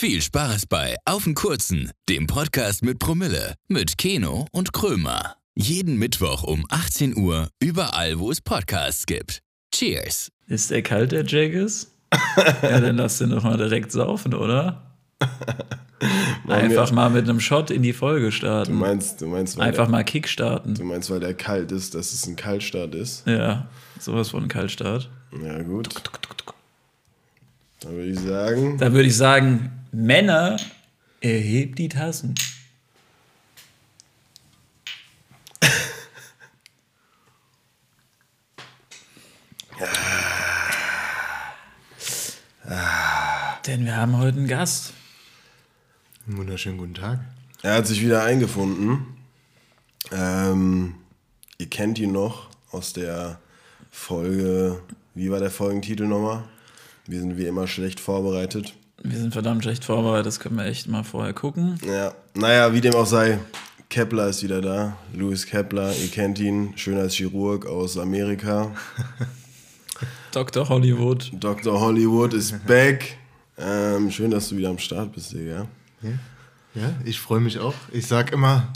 Viel Spaß bei Auf den Kurzen, dem Podcast mit Promille, mit Keno und Krömer. Jeden Mittwoch um 18 Uhr, überall, wo es Podcasts gibt. Cheers! Ist der kalt, der Jaggers? ja, dann lass den doch mal direkt saufen, oder? Einfach mal mit einem Shot in die Folge starten. Du meinst, du meinst, weil Einfach der, mal Kickstarten. du meinst, weil der kalt ist, dass es ein Kaltstart ist. Ja, sowas von Kaltstart. Ja, gut. Dann würde ich sagen, Da würde ich sagen, Männer, erhebt die Tassen. Denn wir haben heute einen Gast. Einen wunderschönen guten Tag. er hat sich wieder eingefunden. Ähm, ihr kennt ihn noch aus der Folge, wie war der Folgentitel nochmal? Wir sind wie immer schlecht vorbereitet. Wir sind verdammt schlecht vorbereitet, das können wir echt mal vorher gucken. Ja, naja, wie dem auch sei, Kepler ist wieder da. Louis Kepler, ihr kennt ihn, schön als Chirurg aus Amerika. Dr. Hollywood. Dr. Hollywood ist back. Ähm, schön, dass du wieder am Start bist, Digga. Ja, ja ich freue mich auch. Ich sag immer,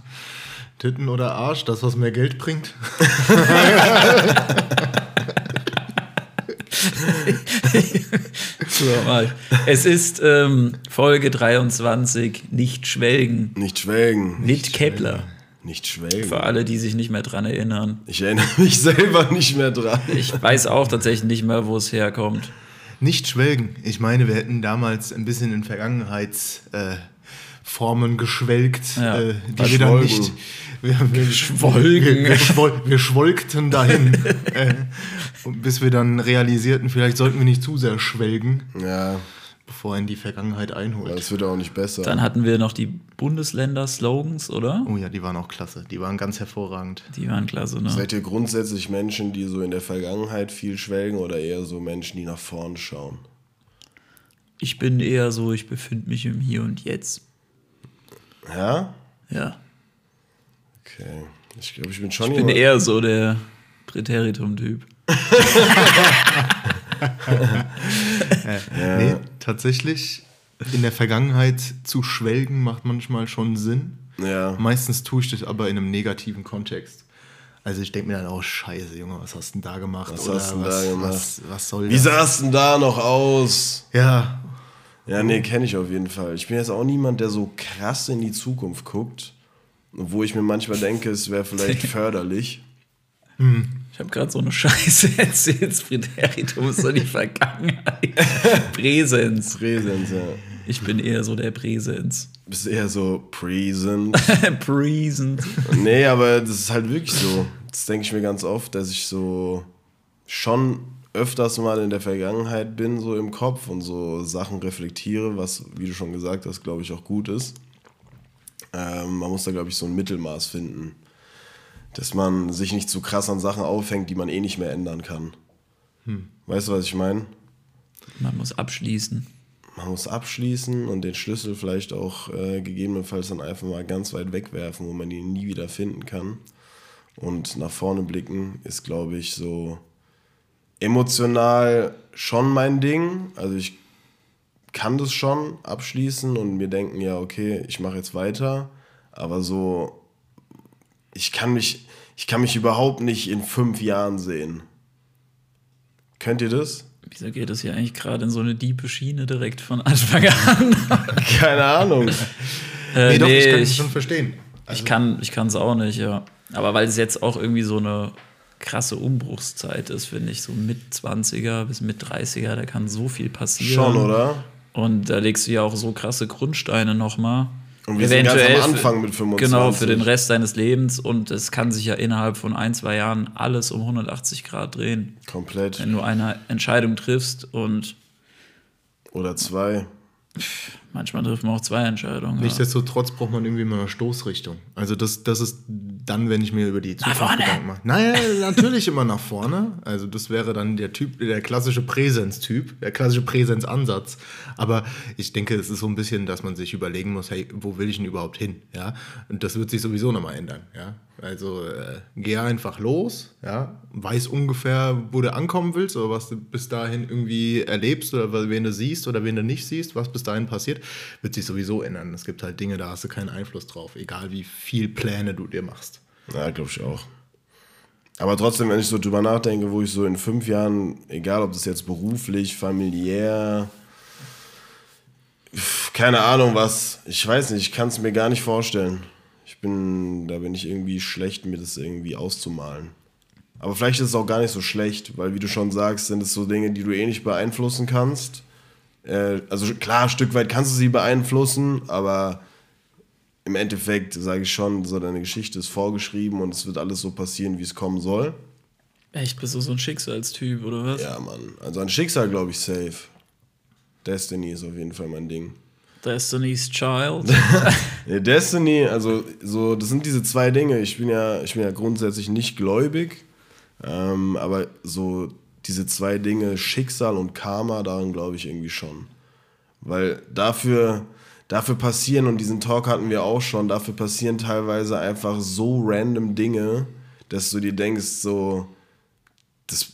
Titten oder Arsch, das, was mehr Geld bringt. So, mal. Es ist ähm, Folge 23, nicht schwelgen. Nicht schwelgen. Mit Kepler. Nicht schwelgen. Für alle, die sich nicht mehr dran erinnern. Ich erinnere mich selber nicht mehr dran. Ich weiß auch tatsächlich nicht mehr, wo es herkommt. Nicht schwelgen. Ich meine, wir hätten damals ein bisschen in Vergangenheitsformen äh, Formen geschwelgt, Ja, äh, die wir dann nicht. Wir, wir, Geschwolgen. Wir, wir, schwol, wir schwolgten dahin, äh, bis wir dann realisierten, vielleicht sollten wir nicht zu sehr schwelgen, Ja, bevor ihn die Vergangenheit einholt. das wird auch nicht besser. Dann hatten wir noch die Bundesländer-Slogans, oder? Oh ja, die waren auch klasse. Die waren ganz hervorragend. Die waren klasse, ne? Seid ihr grundsätzlich Menschen, die so in der Vergangenheit viel schwelgen oder eher so Menschen, die nach vorn schauen? Ich bin eher so, ich befinde mich im Hier und Jetzt. Ja? Ja. Okay. Ich glaube, ich bin schon Ich bin eher so der Präteritum-Typ. Nee, tatsächlich in der Vergangenheit zu schwelgen macht manchmal schon Sinn. Ja. Meistens tue ich das aber in einem negativen Kontext. Also ich denke mir dann auch, scheiße, Junge, was hast du denn da gemacht? Was hast du denn was, da gemacht? Was, was soll Wie das? sah's denn da noch aus? Ja, Ja, nee, kenne ich auf jeden Fall. Ich bin jetzt auch niemand, der so krass in die Zukunft guckt. Wo ich mir manchmal denke, es wäre vielleicht förderlich. Ich habe gerade so eine Scheiße erzählt. Das Präteritum ist so die Vergangenheit. Präsens. Präsens, ja. Ich bin eher so der Präsens. Bist eher so present. Präsens. nee, aber das ist halt wirklich so. Das denke ich mir ganz oft, dass ich so schon öfters mal in der Vergangenheit bin, so im Kopf und so Sachen reflektiere, was, wie du schon gesagt hast, glaube ich auch gut ist. Ähm, man muss da, glaube ich, so ein Mittelmaß finden. Dass man sich nicht zu krass an Sachen aufhängt, die man eh nicht mehr ändern kann. Weißt du, was ich meine? Man muss abschließen. Man muss abschließen und den Schlüssel vielleicht auch äh, gegebenenfalls dann einfach mal ganz weit wegwerfen, wo man ihn nie wieder finden kann. Und nach vorne blicken ist, glaube ich, so emotional schon mein Ding. Also ich kann das schon abschließen und mir denken, ja, okay, ich mache jetzt weiter. Aber so, ich kann mich, ich kann mich überhaupt nicht in fünf Jahren sehen. Könnt ihr das? Wieso geht es hier eigentlich gerade in so eine diepe Schiene direkt von Anfang an? Keine Ahnung. Äh, nee, doch, ich kann es schon verstehen. ich kann ich es auch nicht, ja. Aber weil es jetzt auch irgendwie so eine krasse Umbruchszeit ist, finde ich, so mit 20er bis mit 30er, da kann so viel passieren. Schon, oder? Und da legst du ja auch so krasse Grundsteine nochmal. Und wir sind ganz am Anfang mit 25. Genau, für den Rest deines Lebens. Und es kann sich ja innerhalb von ein, zwei Jahren alles um 180 Grad drehen. Komplett. Wenn du eine Entscheidung triffst und Oder zwei. Manchmal trifft man auch zwei Entscheidungen. Ja. Nichtsdestotrotz braucht man irgendwie mal eine Stoßrichtung. Also das, das ist dann, wenn ich mir über die Zukunft vorne. Gedanken mache. Naja, natürlich immer nach vorne. Also das wäre dann der Typ, der klassische Präsenz-Typ, der klassische Präsenzansatz. Aber ich denke, es ist so ein bisschen, dass man sich überlegen muss, hey, wo will ich denn überhaupt hin? Ja, und das wird sich sowieso nochmal ändern. Ja, Also äh, geh einfach los, ja, weiß ungefähr, wo du ankommen willst oder was du bis dahin irgendwie erlebst oder wen du siehst oder wen du nicht siehst, was bis dahin passiert, wird sich sowieso ändern. Es gibt halt Dinge, da hast du keinen Einfluss drauf, egal wie viel Pläne du dir machst. Ja, glaube ich auch. Aber trotzdem, wenn ich so drüber nachdenke, wo ich so in fünf Jahren, egal ob das jetzt beruflich, familiär, keine Ahnung was, ich weiß nicht, ich kann es mir gar nicht vorstellen. Ich bin, da bin ich irgendwie schlecht, mir das irgendwie auszumalen. Aber vielleicht ist es auch gar nicht so schlecht, weil wie du schon sagst, sind es so Dinge, die du eh nicht beeinflussen kannst. Äh, also klar, ein Stück weit kannst du sie beeinflussen, aber im Endeffekt sage ich schon, so deine Geschichte ist vorgeschrieben und es wird alles so passieren, wie es kommen soll. Echt, bist du so ein Schicksalstyp, oder was? Ja, Mann. Also ein Schicksal, glaube ich, safe. Destiny ist auf jeden Fall mein Ding. Destiny's Child. Destiny, also so, das sind diese zwei Dinge. Ich bin ja, ich bin ja grundsätzlich nicht gläubig, ähm, aber so diese zwei Dinge, Schicksal und Karma, daran glaube ich irgendwie schon. Weil dafür, dafür passieren, und diesen Talk hatten wir auch schon, dafür passieren teilweise einfach so random Dinge, dass du dir denkst, so, das,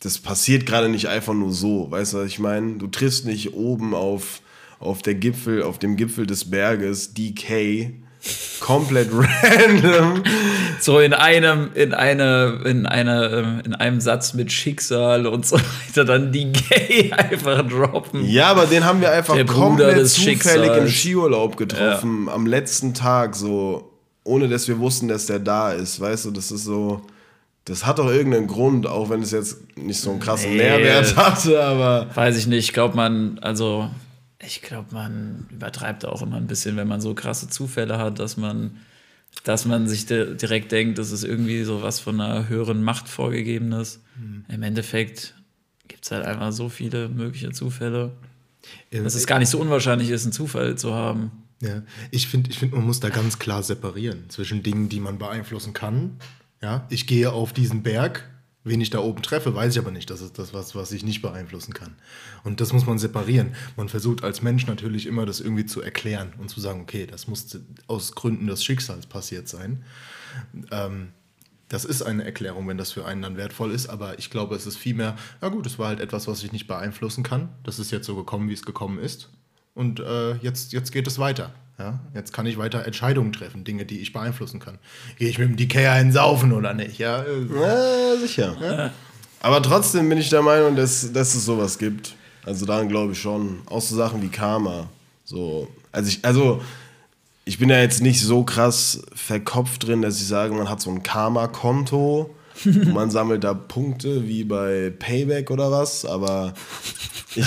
das passiert gerade nicht einfach nur so. Weißt du, was ich meine? Du triffst nicht oben auf, auf der Gipfel, auf dem Gipfel des Berges DK komplett random. So in einem, in eine, in eine, in einem Satz mit Schicksal und so weiter, dann die Gay einfach droppen. Ja, aber den haben wir einfach Der komplett zufällig Schicksals. im Skiurlaub getroffen, ja. am letzten Tag, so, ohne dass wir wussten, dass der da ist. Weißt du, das ist so. Das hat doch irgendeinen Grund, auch wenn es jetzt nicht so einen krassen nee, Mehrwert hatte, aber. Weiß ich nicht. Ich glaube, man, also ich glaube, man übertreibt auch immer ein bisschen, wenn man so krasse Zufälle hat, dass man, dass man sich direkt denkt, das ist irgendwie so was von einer höheren Macht vorgegebenes. Mhm. Im Endeffekt gibt es halt einfach so viele mögliche Zufälle, ja, dass es gar nicht so unwahrscheinlich ist, einen Zufall zu haben. Ja, ich finde, ich find, man muss da ganz klar separieren zwischen Dingen, die man beeinflussen kann. Ja, ich gehe auf diesen Berg Wen ich da oben treffe, weiß ich aber nicht. Das ist das, was, was ich nicht beeinflussen kann. Und das muss man separieren. Man versucht als Mensch natürlich immer, das irgendwie zu erklären und zu sagen, okay, das muss aus Gründen des Schicksals passiert sein. Ähm, das ist eine Erklärung, wenn das für einen dann wertvoll ist, aber ich glaube, es ist vielmehr, na gut, es war halt etwas, was ich nicht beeinflussen kann. Das ist jetzt so gekommen, wie es gekommen ist. Und äh, jetzt, jetzt geht es weiter. Ja, jetzt kann ich weiter Entscheidungen treffen, Dinge, die ich beeinflussen kann. Gehe ich mit dem DK einen saufen oder nicht? Ja, ja sicher. Ja. Aber trotzdem bin ich der Meinung, dass, dass es sowas gibt. Also daran glaube ich schon. Auch so Sachen wie Karma. So, also ich, also ich bin ja jetzt nicht so krass verkopft drin, dass ich sage, man hat so ein Karma-Konto. man sammelt da Punkte wie bei Payback oder was, aber ich,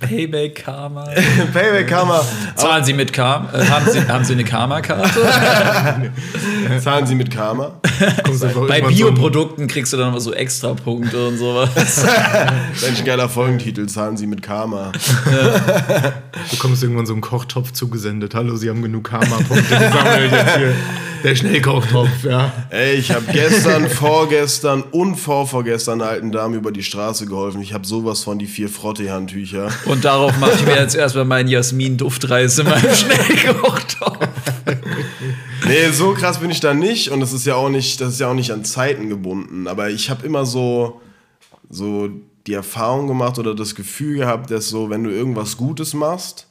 Payback Karma. Payback Karma. Zahlen Sie mit Karma? Äh, haben, Sie, haben Sie eine Karma-Karte? Zahlen Sie mit Karma? Bei Bioprodukten kriegst du dann immer so extra Punkte und sowas. das ist ein geiler Folgentitel. Zahlen Sie mit Karma. Ja. Du kommst irgendwann so einen Kochtopf zugesendet. Hallo, Sie haben genug Karma-Punkte gesammelt jetzt hier. Der Schnellkochtopf, ja. Ey, ich habe gestern, vorgestern und vorvorgestern einer alten Dame über die Straße geholfen. Ich habe sowas von die vier Frotte-Handtücher. Und darauf mache ich mir jetzt erstmal meinen Jasmin-Duftreis in meinem Schnellkochtopf. nee, so krass bin ich da nicht. Und das ist ja auch nicht, das ist ja auch nicht an Zeiten gebunden. Aber ich habe immer so, so die Erfahrung gemacht oder das Gefühl gehabt, dass so, wenn du irgendwas Gutes machst,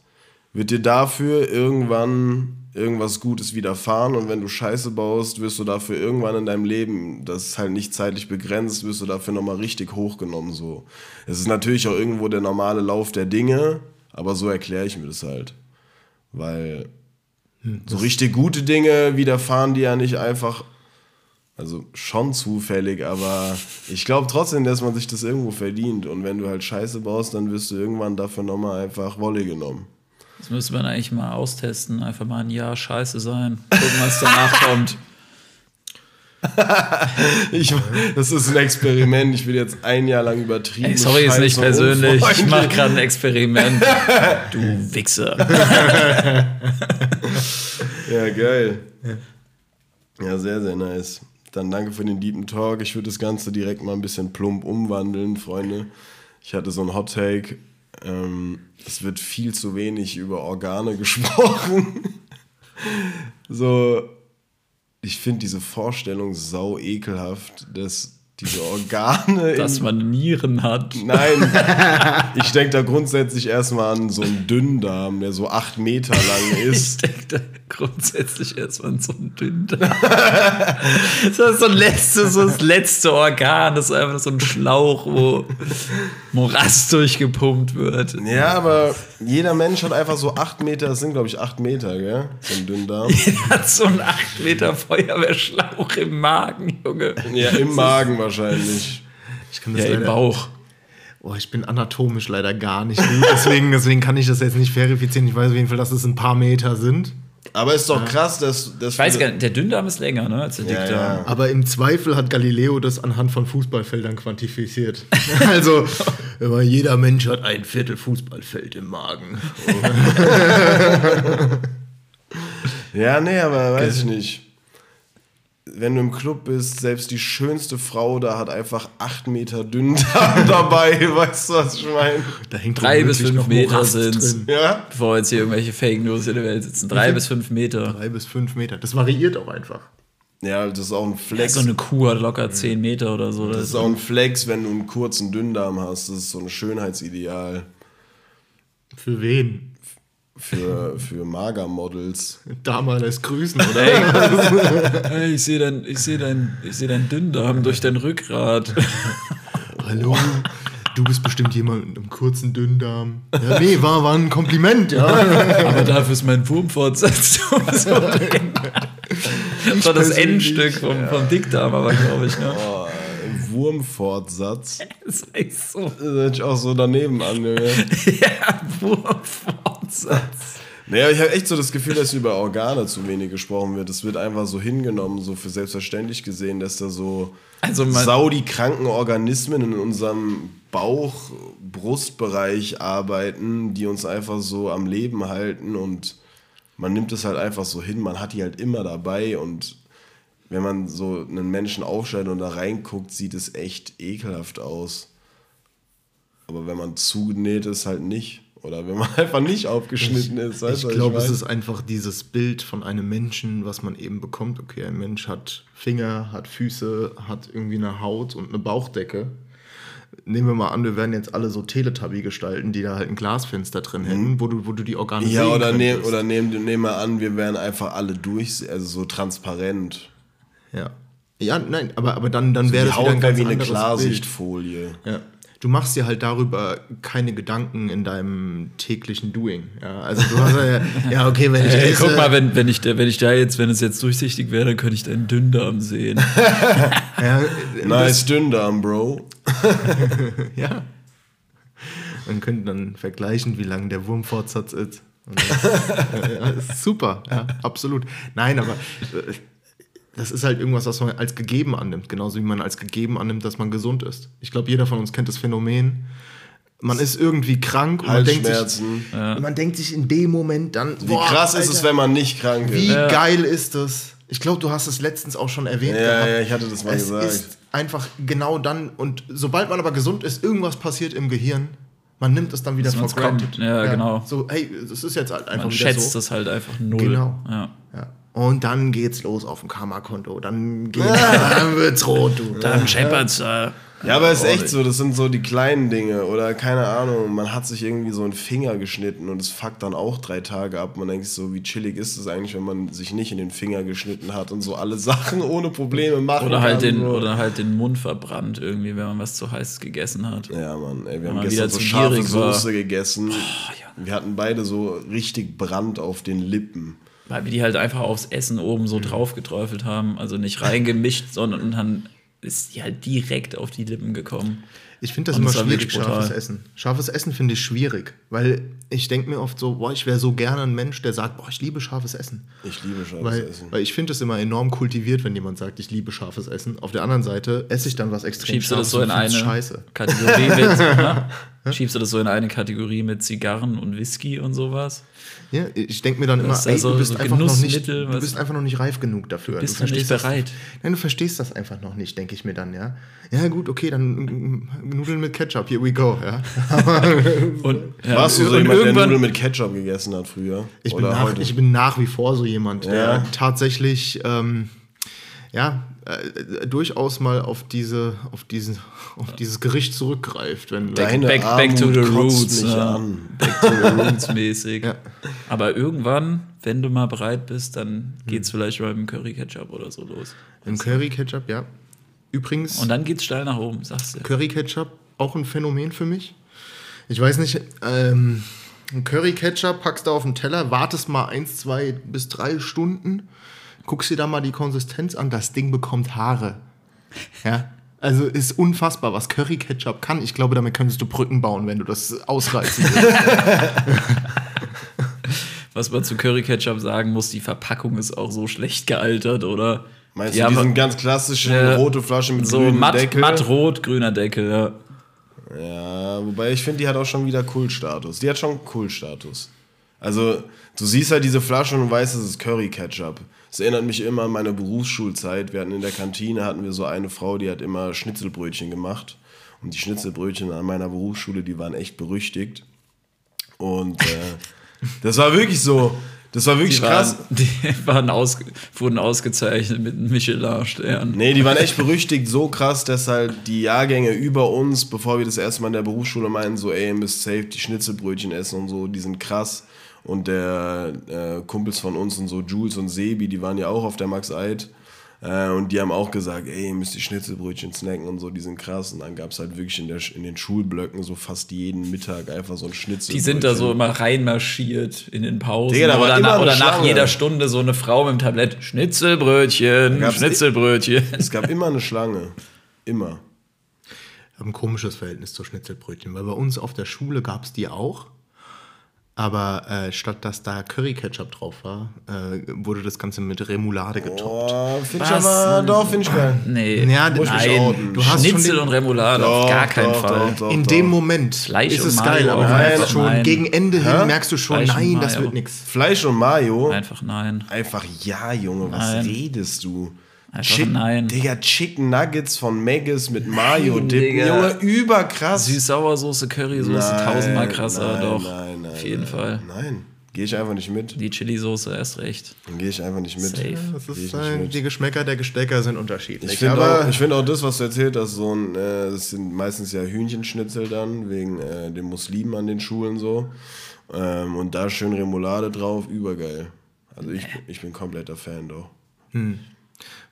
wird dir dafür irgendwann irgendwas Gutes widerfahren und wenn du Scheiße baust, wirst du dafür irgendwann in deinem Leben, das ist halt nicht zeitlich begrenzt, wirst du dafür nochmal richtig hochgenommen. So. Es ist natürlich auch irgendwo der normale Lauf der Dinge, aber so erkläre ich mir das halt. Weil hm, so richtig gute Dinge widerfahren die ja nicht einfach, also schon zufällig, aber ich glaube trotzdem, dass man sich das irgendwo verdient. Und wenn du halt Scheiße baust, dann wirst du irgendwann dafür nochmal einfach Wolle genommen. Das müsste man eigentlich mal austesten. Einfach mal ein Jahr scheiße sein. Gucken, was danach kommt. ich, das ist ein Experiment. Ich will jetzt ein Jahr lang übertrieben. Ey, sorry, ist nicht persönlich. Ich mache gerade ein Experiment. du Wichser. ja, geil. Ja, sehr, sehr nice. Dann danke für den deepen Talk. Ich würde das Ganze direkt mal ein bisschen plump umwandeln, Freunde. Ich hatte so ein Hot Take ähm, es wird viel zu wenig über Organe gesprochen. so, ich finde diese Vorstellung sau ekelhaft, dass diese Organe. Dass man Nieren hat. Nein, ich denke da grundsätzlich erstmal an so einen Dünndarm, der so acht Meter lang Ich ist. denke da grundsätzlich erstmal so ein Dünndarm. das ist so, ein letztes, so das letzte Organ. Das ist einfach so ein Schlauch, wo Morast durchgepumpt wird. Ja, aber jeder Mensch hat einfach so acht Meter, das sind glaube ich acht Meter, gell? So ein Dünndarm. Er hat so einen 8 Meter Feuerwehrschlauch im Magen, Junge. Ja, im Magen wahrscheinlich. Ich kann das Ja, im Bauch. Oh, ich bin anatomisch leider gar nicht gut. Deswegen, deswegen kann ich das jetzt nicht verifizieren. Ich weiß auf jeden Fall, dass es ein paar Meter sind. Aber ist doch krass, dass, dass Ich weiß gar nicht, der Dünndarm ist länger, ne, als der Ja, Dickdarm. ja. Aber im Zweifel hat Galileo das anhand von Fußballfeldern quantifiziert. Also, immer jeder Mensch hat ein Viertel Fußballfeld im Magen. Ja, nee, aber weiß ich nicht. Wenn du im Club bist, selbst die schönste Frau da hat einfach acht Meter Dünndarm dabei, weißt du, was ich meine? Da hängt Drei bis wirklich fünf Meter drin. Ja? Bevor jetzt hier irgendwelche Fake News in der Welt sitzen. Drei bis fünf Meter. Drei bis fünf Meter. Das variiert auch einfach. Ja, das ist auch ein Flex. So eine Kuh hat locker zehn Meter oder so. das ist auch ein Flex, wenn du einen kurzen Dünndarm hast. Das ist so ein Schönheitsideal Für wen? Für, für Magermodels. Dama lässt grüßen, oder? Ich sehe dein, ich seh dein, ich seh dein Dünndarm durch dein Rückgrat. Hallo, du bist bestimmt jemand mit einem kurzen Dünndarm. Ja, nee, war, war ein Kompliment, ja. Aber dafür ist mein Wurmfortsatz so drin. Das war das Endstück vom, vom Dickdarm, aber glaube ich, ne? Oh, Wurmfortsatz. Das ist so. Das sich auch so daneben an, Junge. Ja, Wurmfortsatz. Naja, ich habe echt so das Gefühl, dass über Organe zu wenig gesprochen wird. Es wird einfach so hingenommen, so für selbstverständlich gesehen, dass da so Also man- sau die kranken Organismen in unserem Bauch, Brustbereich arbeiten, die uns einfach so am Leben halten und man nimmt es halt einfach so hin, man hat die halt immer dabei und wenn man so einen Menschen aufschneidet und da reinguckt, sieht es echt ekelhaft aus. Aber wenn man zugenäht ist, halt nicht. Oder wenn man einfach nicht aufgeschnitten ist. weißt Ich glaube, es ist einfach dieses Bild von einem Menschen, was man eben bekommt. Okay, ein Mensch hat Finger, hat Füße, hat irgendwie eine Haut und eine Bauchdecke. Nehmen wir mal an, wir werden jetzt alle so Teletubby gestalten, die da halt ein Glasfenster drin hätten, wo, du, wo du die Organe Mhm. Ja, sehen oder, könntest. oder nehmen nehm mal an, wir wären einfach alle durch, also so transparent. Ja. Ja, nein, aber, aber dann, dann wäre Die das wieder ein wäre ganz wie eine Klarsichtfolie. Bild. Ja. Du machst dir halt darüber keine Gedanken in deinem täglichen Doing. Ja, also du hast ja, ja okay, wenn ich Ey, esse, guck mal, wenn, wenn, ich, da- wenn ich da jetzt, wenn es jetzt durchsichtig wäre, dann könnte ich deinen Dünndarm sehen. ja, Nice Dünndarm, Bro. Ja. Man könnte dann vergleichen, wie lang der Wurmfortsatz ist. Und das, ja, ist super, ja, absolut. Nein, aber äh, das ist halt irgendwas, was man als gegeben annimmt. Genauso wie man als gegeben annimmt, dass man gesund ist. Ich glaube, jeder von uns kennt das Phänomen. Man ist irgendwie krank und man denkt, sich, Halsschmerzen. man denkt sich in dem Moment dann, Wie krass ist es, wenn man nicht krank wie ist? geil ist das? Ich glaube, du hast es letztens auch schon erwähnt. Ja, gehabt. ja, ich hatte das mal es gesagt. ist einfach genau dann und sobald man aber gesund ist, irgendwas passiert im Gehirn. Man nimmt es dann wieder kommt. granted. Ja, genau. So, hey, das ist jetzt halt einfach Man wieder schätzt so. das halt einfach null. Genau. Ja. Ja. Und dann geht's los auf dem Karma-Konto. Dann, geht's, dann wird's rot, du. Dann scheppert's da. Ja, aber es ist echt so, das sind so die kleinen Dinge. Oder keine Ahnung, man hat sich irgendwie so einen Finger geschnitten und es fuckt dann auch drei Tage ab. Man denkt sich so, wie chillig ist es eigentlich, wenn man sich nicht in den Finger geschnitten hat und so alle Sachen ohne Probleme machen Oder halt, kann. den, oder halt den Mund verbrannt irgendwie, wenn man was zu heiß gegessen hat. Ja, Mann, ey, wir haben man gestern wieder so zu scharfe war. Soße gegessen. wir hatten beide so richtig Brand auf den Lippen. Weil wir die halt einfach aufs Essen oben Mhm. so drauf geträufelt haben. Also nicht reingemischt, sondern dann ist die halt direkt auf die Lippen gekommen. Ich finde das Und immer das schwierig, scharfes Essen. Scharfes Essen finde ich schwierig, weil ich denke mir oft so, boah, ich wäre so gerne ein Mensch, der sagt, boah, ich liebe scharfes Essen. Ich liebe scharfes Weil, Essen. weil ich finde es immer enorm kultiviert, wenn jemand sagt, ich liebe scharfes Essen. Auf der anderen Seite esse ich dann was extrem Schiebst du das Scharfes so in eine Scheiße. Kategorie mit, ne? Schiebst du das so in eine Kategorie mit Zigarren und Whisky und sowas? Ja, ich denke mir dann immer, ey, also du bist so einfach noch nicht, du bist einfach noch nicht reif genug dafür. bist du nicht verstehst bereit. Das, nein, du verstehst das einfach noch nicht, denke ich mir dann, ja. Ja, gut, okay, dann mm, Nudeln mit Ketchup, here we go, ja. Und, ja, Warst du so jemand, der Nudeln mit Ketchup gegessen hat früher? Ich bin, nach, heute? ich bin nach wie vor so jemand, der Ja. tatsächlich ähm, ja, äh, durchaus mal auf, diese, auf, diesen, auf dieses Gericht zurückgreift. Wenn Deine back, back to the roots. Ja. an. Back to the roots mäßig. Ja. Aber irgendwann, wenn du mal bereit bist, dann Hm. geht's vielleicht mal mit dem Curry Ketchup oder so los. Im Curry Ketchup, ja. Übrigens, Und dann geht's steil nach oben, sagst du. Curry Ketchup auch ein Phänomen für mich. Ich weiß nicht, ähm, ein Curry Ketchup packst du auf den Teller, wartest mal eins, zwei bis drei Stunden, guckst dir da mal die Konsistenz an, das Ding bekommt Haare. Ja. Also ist unfassbar, was Curry Ketchup kann. Ich glaube, damit könntest du Brücken bauen, wenn du das ausreizen willst. Was man zu Curry Ketchup sagen muss, die Verpackung ist auch so schlecht gealtert, oder? Meinst Die du diesen ganz klassischen äh, rote Flasche mit so matt, Deckel? matt rot, grüner Deckel, ja. Ja, wobei ich finde, die hat auch schon wieder Kultstatus. Die hat schon Kultstatus. Also, du siehst halt diese Flasche und weißt, es ist Curry Ketchup. Es erinnert mich immer an meine Berufsschulzeit. Wir hatten in der Kantine hatten wir so eine Frau, die hat immer Schnitzelbrötchen gemacht. Und die Schnitzelbrötchen an meiner Berufsschule, die waren echt berüchtigt. Und äh, das war wirklich so. Das war wirklich Die, krass. waren, die waren aus, wurden ausgezeichnet mit einem Michelin-Stern. Nee, die waren echt berüchtigt, so krass, dass halt die Jahrgänge über uns, bevor wir das erste Mal in der Berufsschule meinten, so, ey, ihr müsst safe die Schnitzelbrötchen essen und so, die sind krass. Und der äh, Kumpels von uns und so, Jules und Sebi, die waren ja auch auf der Max Eid. Äh, und die haben auch gesagt, ey, ihr müsst die Schnitzelbrötchen snacken und so, die sind krass. Und dann gab es halt wirklich in, der, in den Schulblöcken so fast jeden Mittag einfach so ein Schnitzelbrötchen. Die sind da so immer reinmarschiert in den Pausen. Digga, oder eine oder nach jeder Stunde so eine Frau mit dem Tablett. Schnitzelbrötchen, Schnitzelbrötchen. Es gab immer eine Schlange. Immer. Ich habe ein komisches Verhältnis zu Schnitzelbrötchen, weil bei uns auf der Schule gab es die auch. Aber äh, statt dass da Curry-Ketchup drauf war, äh, wurde das Ganze mit Remoulade getoppt. Oh, finde ich Was? aber, doch, finde ich geil. Nee, Ja, nein. Du hast schon Schnitzel den- und Remoulade, auf Doch, gar keinen doch, Fall. doch, doch. In dem Moment Fleisch ist und es Mayo, geil, aber aber du merkst einfach schon, nein. gegen Ende hin Hä? merkst du schon, Fleisch nein, das wird nichts. Fleisch und Mayo. Einfach nein. Einfach ja, Junge, was Nein. redest du? Einfach nein. Digga, Chicken Nuggets von Maggis mit Mayo Dip. Junge, überkrass. Süß-Sauersoße, Currysoße, tausendmal krasser, nein, doch. Nein, nein, Auf jeden nein, Fall. Nein, gehe ich einfach nicht mit. Die Chili-Soße erst recht. Dann gehe ich einfach nicht mit. Safe. Das ist, nicht mit. die Geschmäcker der Gestecker sind unterschiedlich. Ich finde auch, ich find auch das, was du erzählt hast, so ein, äh, das sind meistens ja Hühnchenschnitzel dann, wegen äh, den Muslimen an den Schulen so. Ähm, und da schön Remoulade drauf, übergeil. Also ich, ich bin kompletter Fan doch.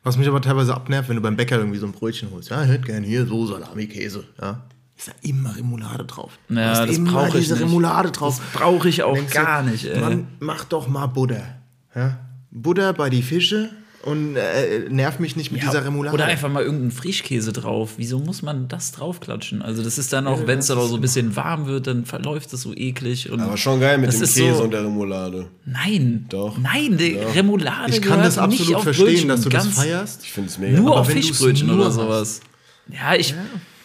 Was mich aber teilweise abnervt, wenn du beim Bäcker irgendwie so ein Brötchen holst. Ja, ich hätte gern hier so Salami, Käse. Ja. Ist da immer Remoulade drauf. Du Ja, hast das immer ich diese nicht. Remoulade drauf. Das brauche ich auch Denkst du, gar nicht, ey. Mann, mach doch mal Butter. Ja? Butter bei die Fische und äh, nerv mich nicht mit dieser Remoulade. Oder einfach mal irgendeinen Frischkäse drauf. Wieso muss man das draufklatschen? Also das ist dann auch, wenn es dann auch so ein bisschen warm wird, dann verläuft das so eklig. Und Aber schon geil mit dem Käse so, und der Remoulade. Nein. Doch. Nein, die Doch. Remoulade ich kann das nicht absolut verstehen, Brötchen, dass du das ganz feierst. Ich finde es mega. Nur Aber auf Fischbrötchen nur oder hast. sowas. Ja, ich,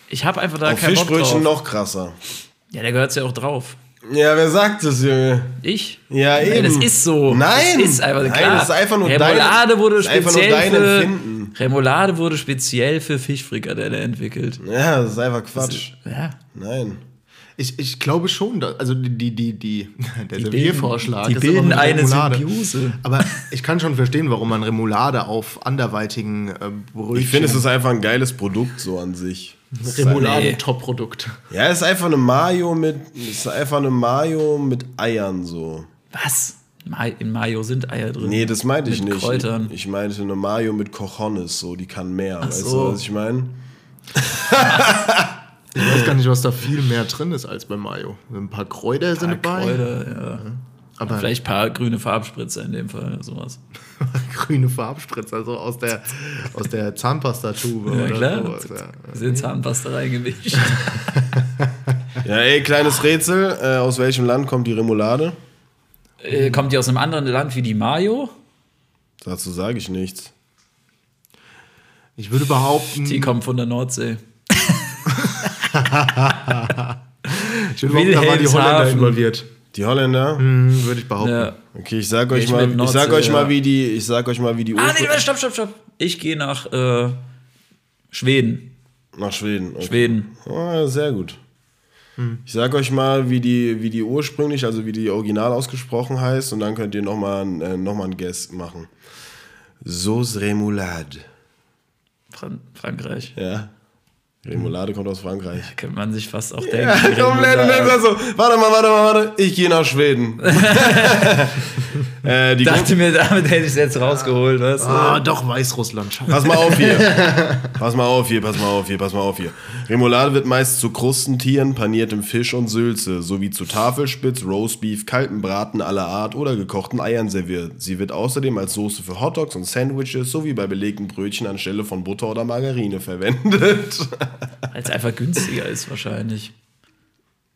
ich habe einfach da Auf keinen Bock Fischbrötchen drauf. noch krasser. Ja, da gehört es ja auch drauf. Ja, wer sagt das, Junge? Ich? Ja, Nein, eben. das ist so. Nein. Das ist einfach Nein, klar. das ist einfach nur Remoulade dein- wurde das ist einfach nur speziell dein für Empfinden. Remoulade wurde speziell für Fischfrikadelle entwickelt. Ja, das ist einfach Quatsch. Ja. Nein. Ich, ich glaube schon, dass, also die, die, die, die der bilden- Serviervorschlag die ist bilden immer mit eine. Symbiose. Aber ich kann schon verstehen, warum man Remoulade auf anderweitigen äh, Brötchen... Ich finde, es ist einfach ein geiles Produkt so an sich. Remoulade Nee. Top-Produkt. Ja, es ist einfach eine Mayo mit, ist einfach eine Mayo mit Eiern so. Was? In Mayo sind Eier drin. Nee, das meinte ich Mit nicht. Kräutern. Ich meinte eine Mayo mit Cojones, so, die kann mehr. weißt so. du, was ich meine? Ich weiß gar nicht, was da viel mehr drin ist als bei Mayo. Ein paar Kräuter sind Ein paar dabei. Kräuter, ja. Aber Vielleicht ein paar grüne Farbspritzer in dem Fall, sowas. grüne Farbspritzer, also aus der, aus der Zahnpastatube Ja, oder klar. sowas. Ja. Sind Zahnpasta reingemischt. Ja, ey, kleines Rätsel. Äh, aus welchem Land kommt die Remoulade? äh, kommt die aus einem anderen Land wie die Mayo? Dazu sage ich nichts. Ich würde behaupten, Die kommt von der Nordsee. ich würde behaupten da war die Holländer involviert. Die Holländer? Hm, würde ich behaupten. Ja. Okay, ich sag euch Ich mal, mit ich sag Nordsee, euch mal, ja. wie die, ich sag euch mal, wie die Ah, nee, Urspr- warte, stopp, stopp, stopp. Ich gehe nach äh, Schweden. nach Schweden. Okay. Schweden. Ah, sehr gut. Ich sag euch mal, wie die, wie die ursprünglich, also wie die original ausgesprochen heißt, und dann könnt ihr nochmal äh, noch mal einen Guess machen. Sauce Remoulade. Fran Frankreich. Ja. Remoulade kommt aus Frankreich. Könnte man sich fast auch denken. Ja, komplett. Und dann Remoulade. so, warte mal, warte mal, warte. Ich gehe nach Schweden. äh, dachte mir, damit hätte ich es jetzt rausgeholt, weißt du? Ah, doch, Weißrussland. Scheiße. Pass mal auf hier. Pass mal auf hier, pass mal auf hier, pass mal auf hier. Remoulade wird meist zu Krustentieren, paniertem Fisch und Sülze, sowie zu Tafelspitz, Roastbeef, kalten Braten aller Art oder gekochten Eiern serviert. Sie wird außerdem als Soße für Hotdogs und Sandwiches sowie bei belegten Brötchen anstelle von Butter oder Margarine verwendet. Weil es einfach günstiger ist wahrscheinlich.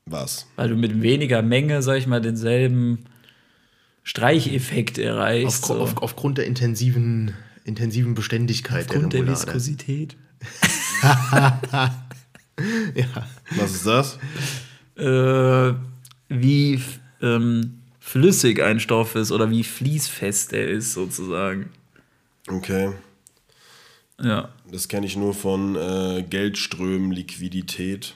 Was? Weil du mit weniger Menge, sag ich mal, denselben Streicheffekt erreichst. Auf, so. auf, aufgrund der intensiven, intensiven Beständigkeit Aufgrund der Remoulade. Viskosität. Was ist das? Äh, wie ähm, flüssig ein Stoff ist oder wie fließfest er ist, sozusagen. Okay. Ja. Das kenne ich nur von äh, Geldströmen, Liquidität.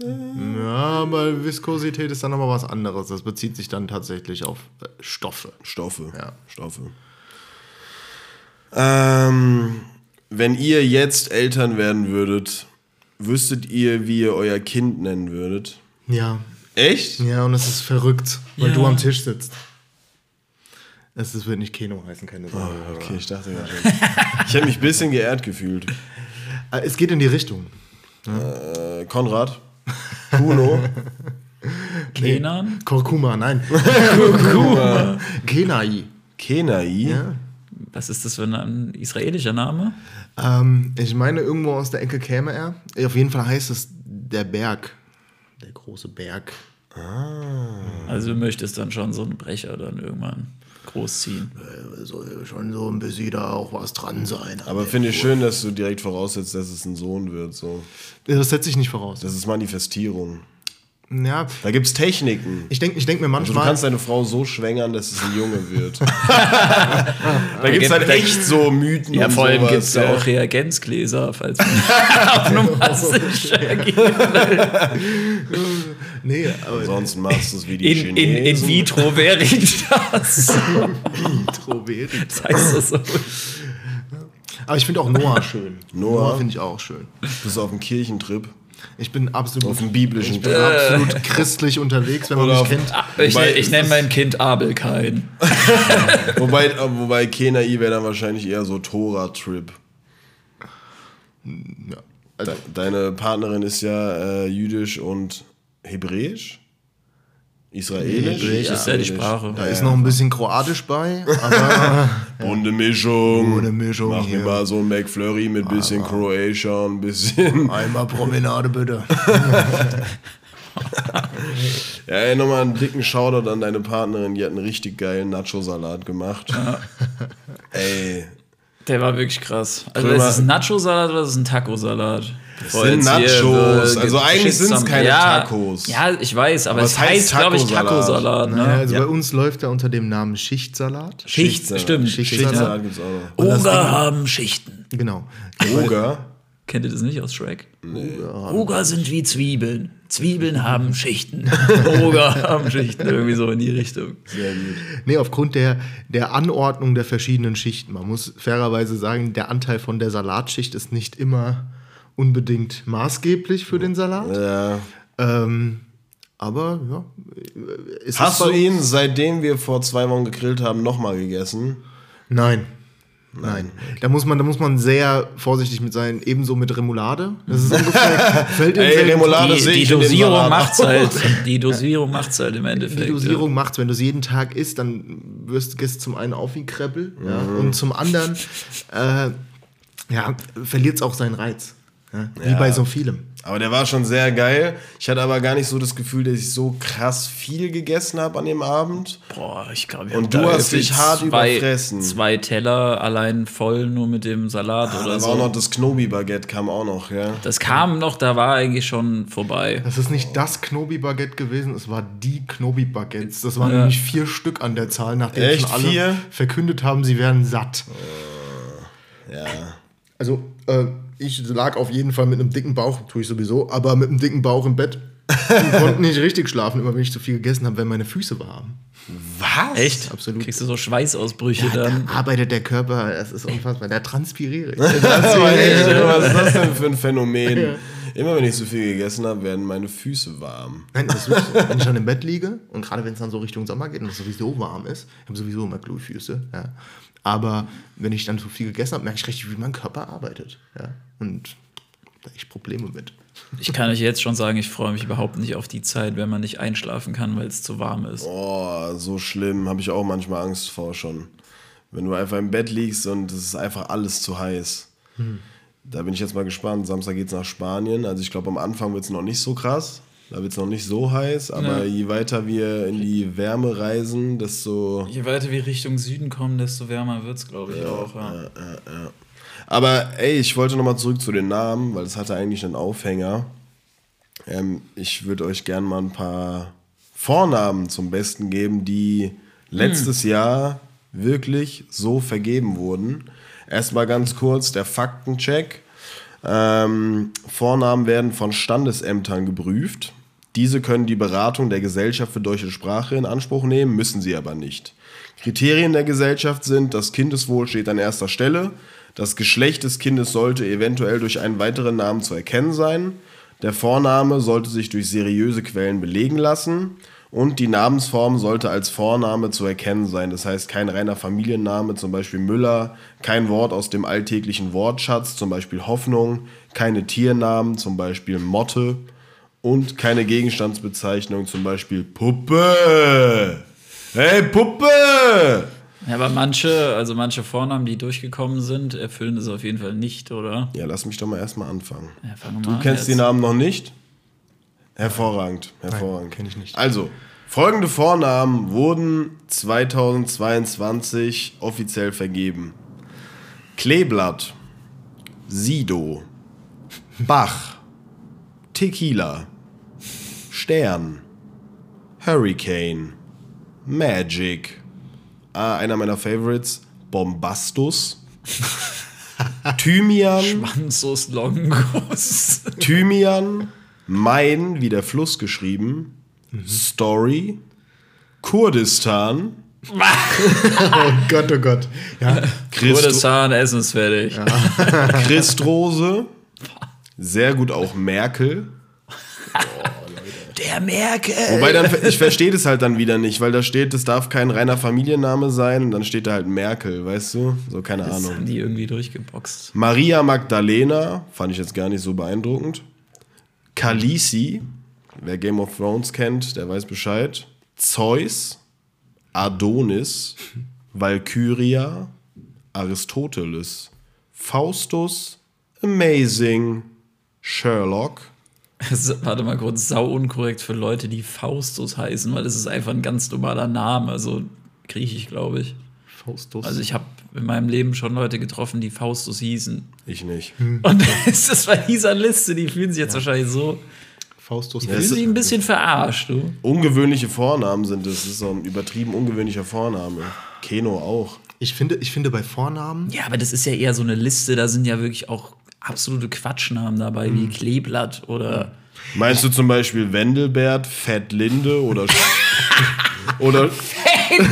Ja, aber Viskosität ist dann aber was anderes. Das bezieht sich dann tatsächlich auf äh, Stoffe. Stoffe. Ja. Stoffe. Ähm, wenn ihr jetzt Eltern werden würdet, wüsstet ihr, wie ihr euer Kind nennen würdet? Ja. Echt? Ja, und es ist verrückt, weil Ja. du am Tisch sitzt. Es ist- wird nicht Keno heißen, keine Sorge. Okay, ich dachte gerade schon. Ich habe mich ein bisschen geehrt gefühlt. Äh, Es geht in die Richtung. Äh, Konrad? Kuno? Kenan? Kurkuma, nein. Kurkuma. Kenai. Kenai? Ja. Was ist das für ein israelischer Name? Ähm, ich meine, irgendwo aus der Ecke käme er. Auf jeden Fall heißt es der Berg. Der große Berg. Also du möchtest dann schon so einen Brecher dann irgendwann großziehen. Äh, Soll schon so ein bisschen da auch was dran sein. Aber finde ich schön, dass du direkt voraussetzt, dass es ein Sohn wird. So. Das setze ich nicht voraus. Das ist Manifestierung. Ja, Da gibt es Techniken. ich denke ich denk mir Also du manchmal. kannst deine Frau so schwängern, dass es ein Junge wird. da gibt es halt echt so Mythen Ja, und vor allem gibt es da ja. auch Reagenzgläser, falls man auf Nummer sicher geht. nee, aber Ansonsten machst du es wie die In, in, in Chinesen. vitro veritas. Introvert. Das heißt das so. Aber ich finde auch Noah schön. Noah? finde ich auch schön. Du bist auf dem Kirchentrip, Ich bin absolut, auf dem biblischen ich bin Trip. absolut christlich unterwegs, wenn man Oder mich kennt. Ich, Wobei- ich nenne mein Kind Abel kein. Wobei, äh, wobei Kenai wäre dann wahrscheinlich eher so Tora-Trip. Ja. Also, De deine Partnerin ist ja äh, jüdisch und hebräisch? Israelisch? Hebräisch ist ja die Sprache. da ist noch ein bisschen Kroatisch bei, aber Bunte Mischung. Bunte Mischung Mach mir hier. mal so ein McFlurry mit bisschen Croatia und ein bisschen. einmal Promenade bitte. Ja, ey, nochmal einen dicken Shoutout an deine Partnerin. Die hat einen richtig geilen Nacho-Salat gemacht. Ey, Der war wirklich krass. Also Krömer- ist es ein Nacho-Salat oder ist es ein Taco-Salat? Bevor sind Nachos. äh, Also eigentlich Shitstorm- sind's keine ja, Tacos. Ja, ich weiß, aber, Aber es es heißt heißt, glaube ich, Taco-Salat. Ne? Ja, also Ja. bei uns läuft er unter dem Namen Schichtsalat. Schicht, Schichtsalat. stimmt. Schichtsalat. Schichtsalat gibt's auch noch. Oger haben Schichten. Genau. Oger? Kennt ihr das nicht aus Shrek? Oger sind wie Zwiebeln. Zwiebeln haben Schichten. Oger haben Schichten. Irgendwie so in die Richtung. Sehr gut. Nee, aufgrund der, der Anordnung der verschiedenen Schichten. Man muss fairerweise sagen, der Anteil von der Salatschicht ist nicht immer unbedingt maßgeblich für den Salat. Ja. Ähm, aber ja. es Hast ist du ihn, seitdem wir vor zwei Wochen gegrillt haben, nochmal gegessen? Nein. Nein. Da muss man, da muss man sehr vorsichtig mit sein, ebenso mit Remoulade. Das ist ungefähr, fällt in Ey, Remoulade Die, die Dosierung macht's halt. Die Dosierung macht's halt im Endeffekt. Die Dosierung macht's, wenn du es jeden Tag isst, dann wirst du zum einen auf wie Kreppel ja, Mhm. und zum anderen äh, ja, verliert es auch seinen Reiz. Ja, wie Ja. bei so vielem. Aber der war schon sehr geil. Ich hatte aber gar nicht so das Gefühl, dass ich so krass viel gegessen habe an dem Abend. Boah, ich glaube, Und du hast dich hart überfressen. Zwei Teller allein voll nur mit dem Salat Ah, oder da so. war auch noch das Knobi-Baguette, kam auch noch, ja. das kam noch, da war eigentlich schon vorbei. Das ist nicht das Knobi-Baguette gewesen, es war die Knobi-Baguettes. Das waren Ja. nämlich vier Stück an der Zahl, nachdem Echt? schon alle Vier? verkündet haben, sie wären satt. Ja. Also, äh, ich lag auf jeden Fall mit einem dicken Bauch, tue ich sowieso, aber mit einem dicken Bauch im Bett. und konnte nicht richtig schlafen, immer wenn ich zu viel gegessen habe, wenn meine Füße warm. Was? Echt? Absolut. Kriegst du so Schweißausbrüche Ja, dann? da arbeitet der Körper, das ist unfassbar. Da transpiriere ich. Was ist das denn für ein Phänomen? Immer wenn ich so viel gegessen habe, werden meine Füße warm. Nein, das ist so. Wenn ich dann im Bett liege und gerade wenn es dann so Richtung Sommer geht und es sowieso warm ist, ich habe sowieso immer Glühfüße, ja. Aber wenn ich dann so viel gegessen habe, merke ich richtig, wie mein Körper arbeitet. Ja. Und da habe ich Probleme mit. Ich kann euch jetzt schon sagen, ich freue mich überhaupt nicht auf die Zeit, wenn man nicht einschlafen kann, weil es zu warm ist. Oh, so schlimm. Habe ich auch manchmal Angst vor schon. Wenn du einfach im Bett liegst und es ist einfach alles zu heiß. Da bin ich jetzt mal gespannt. Samstag geht's nach Spanien. Also ich glaube, am Anfang wird es noch nicht so krass. Da wird es noch nicht so heiß. Aber Ja. je weiter wir in die Wärme reisen, desto... Je weiter wir Richtung Süden kommen, desto wärmer wird es, glaube ich, auch. Ja. Aber ey, ich wollte nochmal zurück zu den Namen, weil es hatte eigentlich einen Aufhänger. Ähm, ich würde euch gerne mal ein paar Vornamen zum Besten geben, die letztes Jahr wirklich so vergeben wurden. Erstmal ganz kurz der Faktencheck. Ähm, Vornamen werden von Standesämtern geprüft. Diese können die Beratung der Gesellschaft für deutsche Sprache in Anspruch nehmen, müssen sie aber nicht. Kriterien der Gesellschaft sind, das Kindeswohl steht an erster Stelle, das Geschlecht des Kindes sollte eventuell durch einen weiteren Namen zu erkennen sein, der Vorname sollte sich durch seriöse Quellen belegen lassen und die Namensform sollte als Vorname zu erkennen sein. Das heißt kein reiner Familienname, zum Beispiel Müller, kein Wort aus dem alltäglichen Wortschatz, zum Beispiel Hoffnung, keine Tiernamen, zum Beispiel Motte und keine Gegenstandsbezeichnung, zum Beispiel Puppe. Hey Puppe! Ja, aber manche, also manche Vornamen, die durchgekommen sind, erfüllen das auf jeden Fall nicht, oder? Ja, lass mich doch mal erstmal anfangen. Ja, Du mal an kennst die jetzt. Namen noch nicht? Hervorragend, hervorragend. kenn ich nicht. Also, folgende Vornamen wurden 2022 offiziell vergeben. Kleeblatt, Sido, Bach, Tequila, Stern, Hurricane, Magic, ah, einer meiner Favorites, Bombastus, Thymian, Mansus Longos. Thymian, Main, wie der Fluss geschrieben, Story, Kurdistan, Oh Gott, oh Gott. Ja, Christ Kurdistan, Essen ist fertig. Christrose, sehr gut auch Merkel. Der Merkel. Wobei dann, ich verstehe das halt dann wieder nicht, weil da steht, das darf kein reiner Familienname sein und dann steht da halt Merkel, weißt du? So, keine Das Ahnung. haben die irgendwie durchgeboxt. Maria Magdalena, fand ich jetzt gar nicht so beeindruckend. Khaleesi, wer Game of Thrones kennt, der weiß Bescheid. Zeus, Adonis, Valkyria, Aristoteles, Faustus, Amazing, Sherlock. Das ist, warte mal kurz, sau unkorrekt für Leute, die Faustus heißen, weil das ist einfach ein ganz normaler Name, also griechisch, glaube ich. Faustus. Also ich habe in meinem Leben schon Leute getroffen, die Faustus hießen. Ich nicht. Und ist das bei dieser Liste, die fühlen sich jetzt wahrscheinlich so, Faustus. fühlen sich ein bisschen verarscht, du. Ungewöhnliche Vornamen sind es. Das ist so ein übertrieben ungewöhnlicher Vorname. Keno auch. Ich finde, ich finde bei Vornamen, Ja, aber das ist ja eher so eine Liste, da sind ja wirklich auch absolute Quatschnamen dabei, wie Kleeblatt oder Meinst du zum Beispiel Wendelbert, Fettlinde oder oder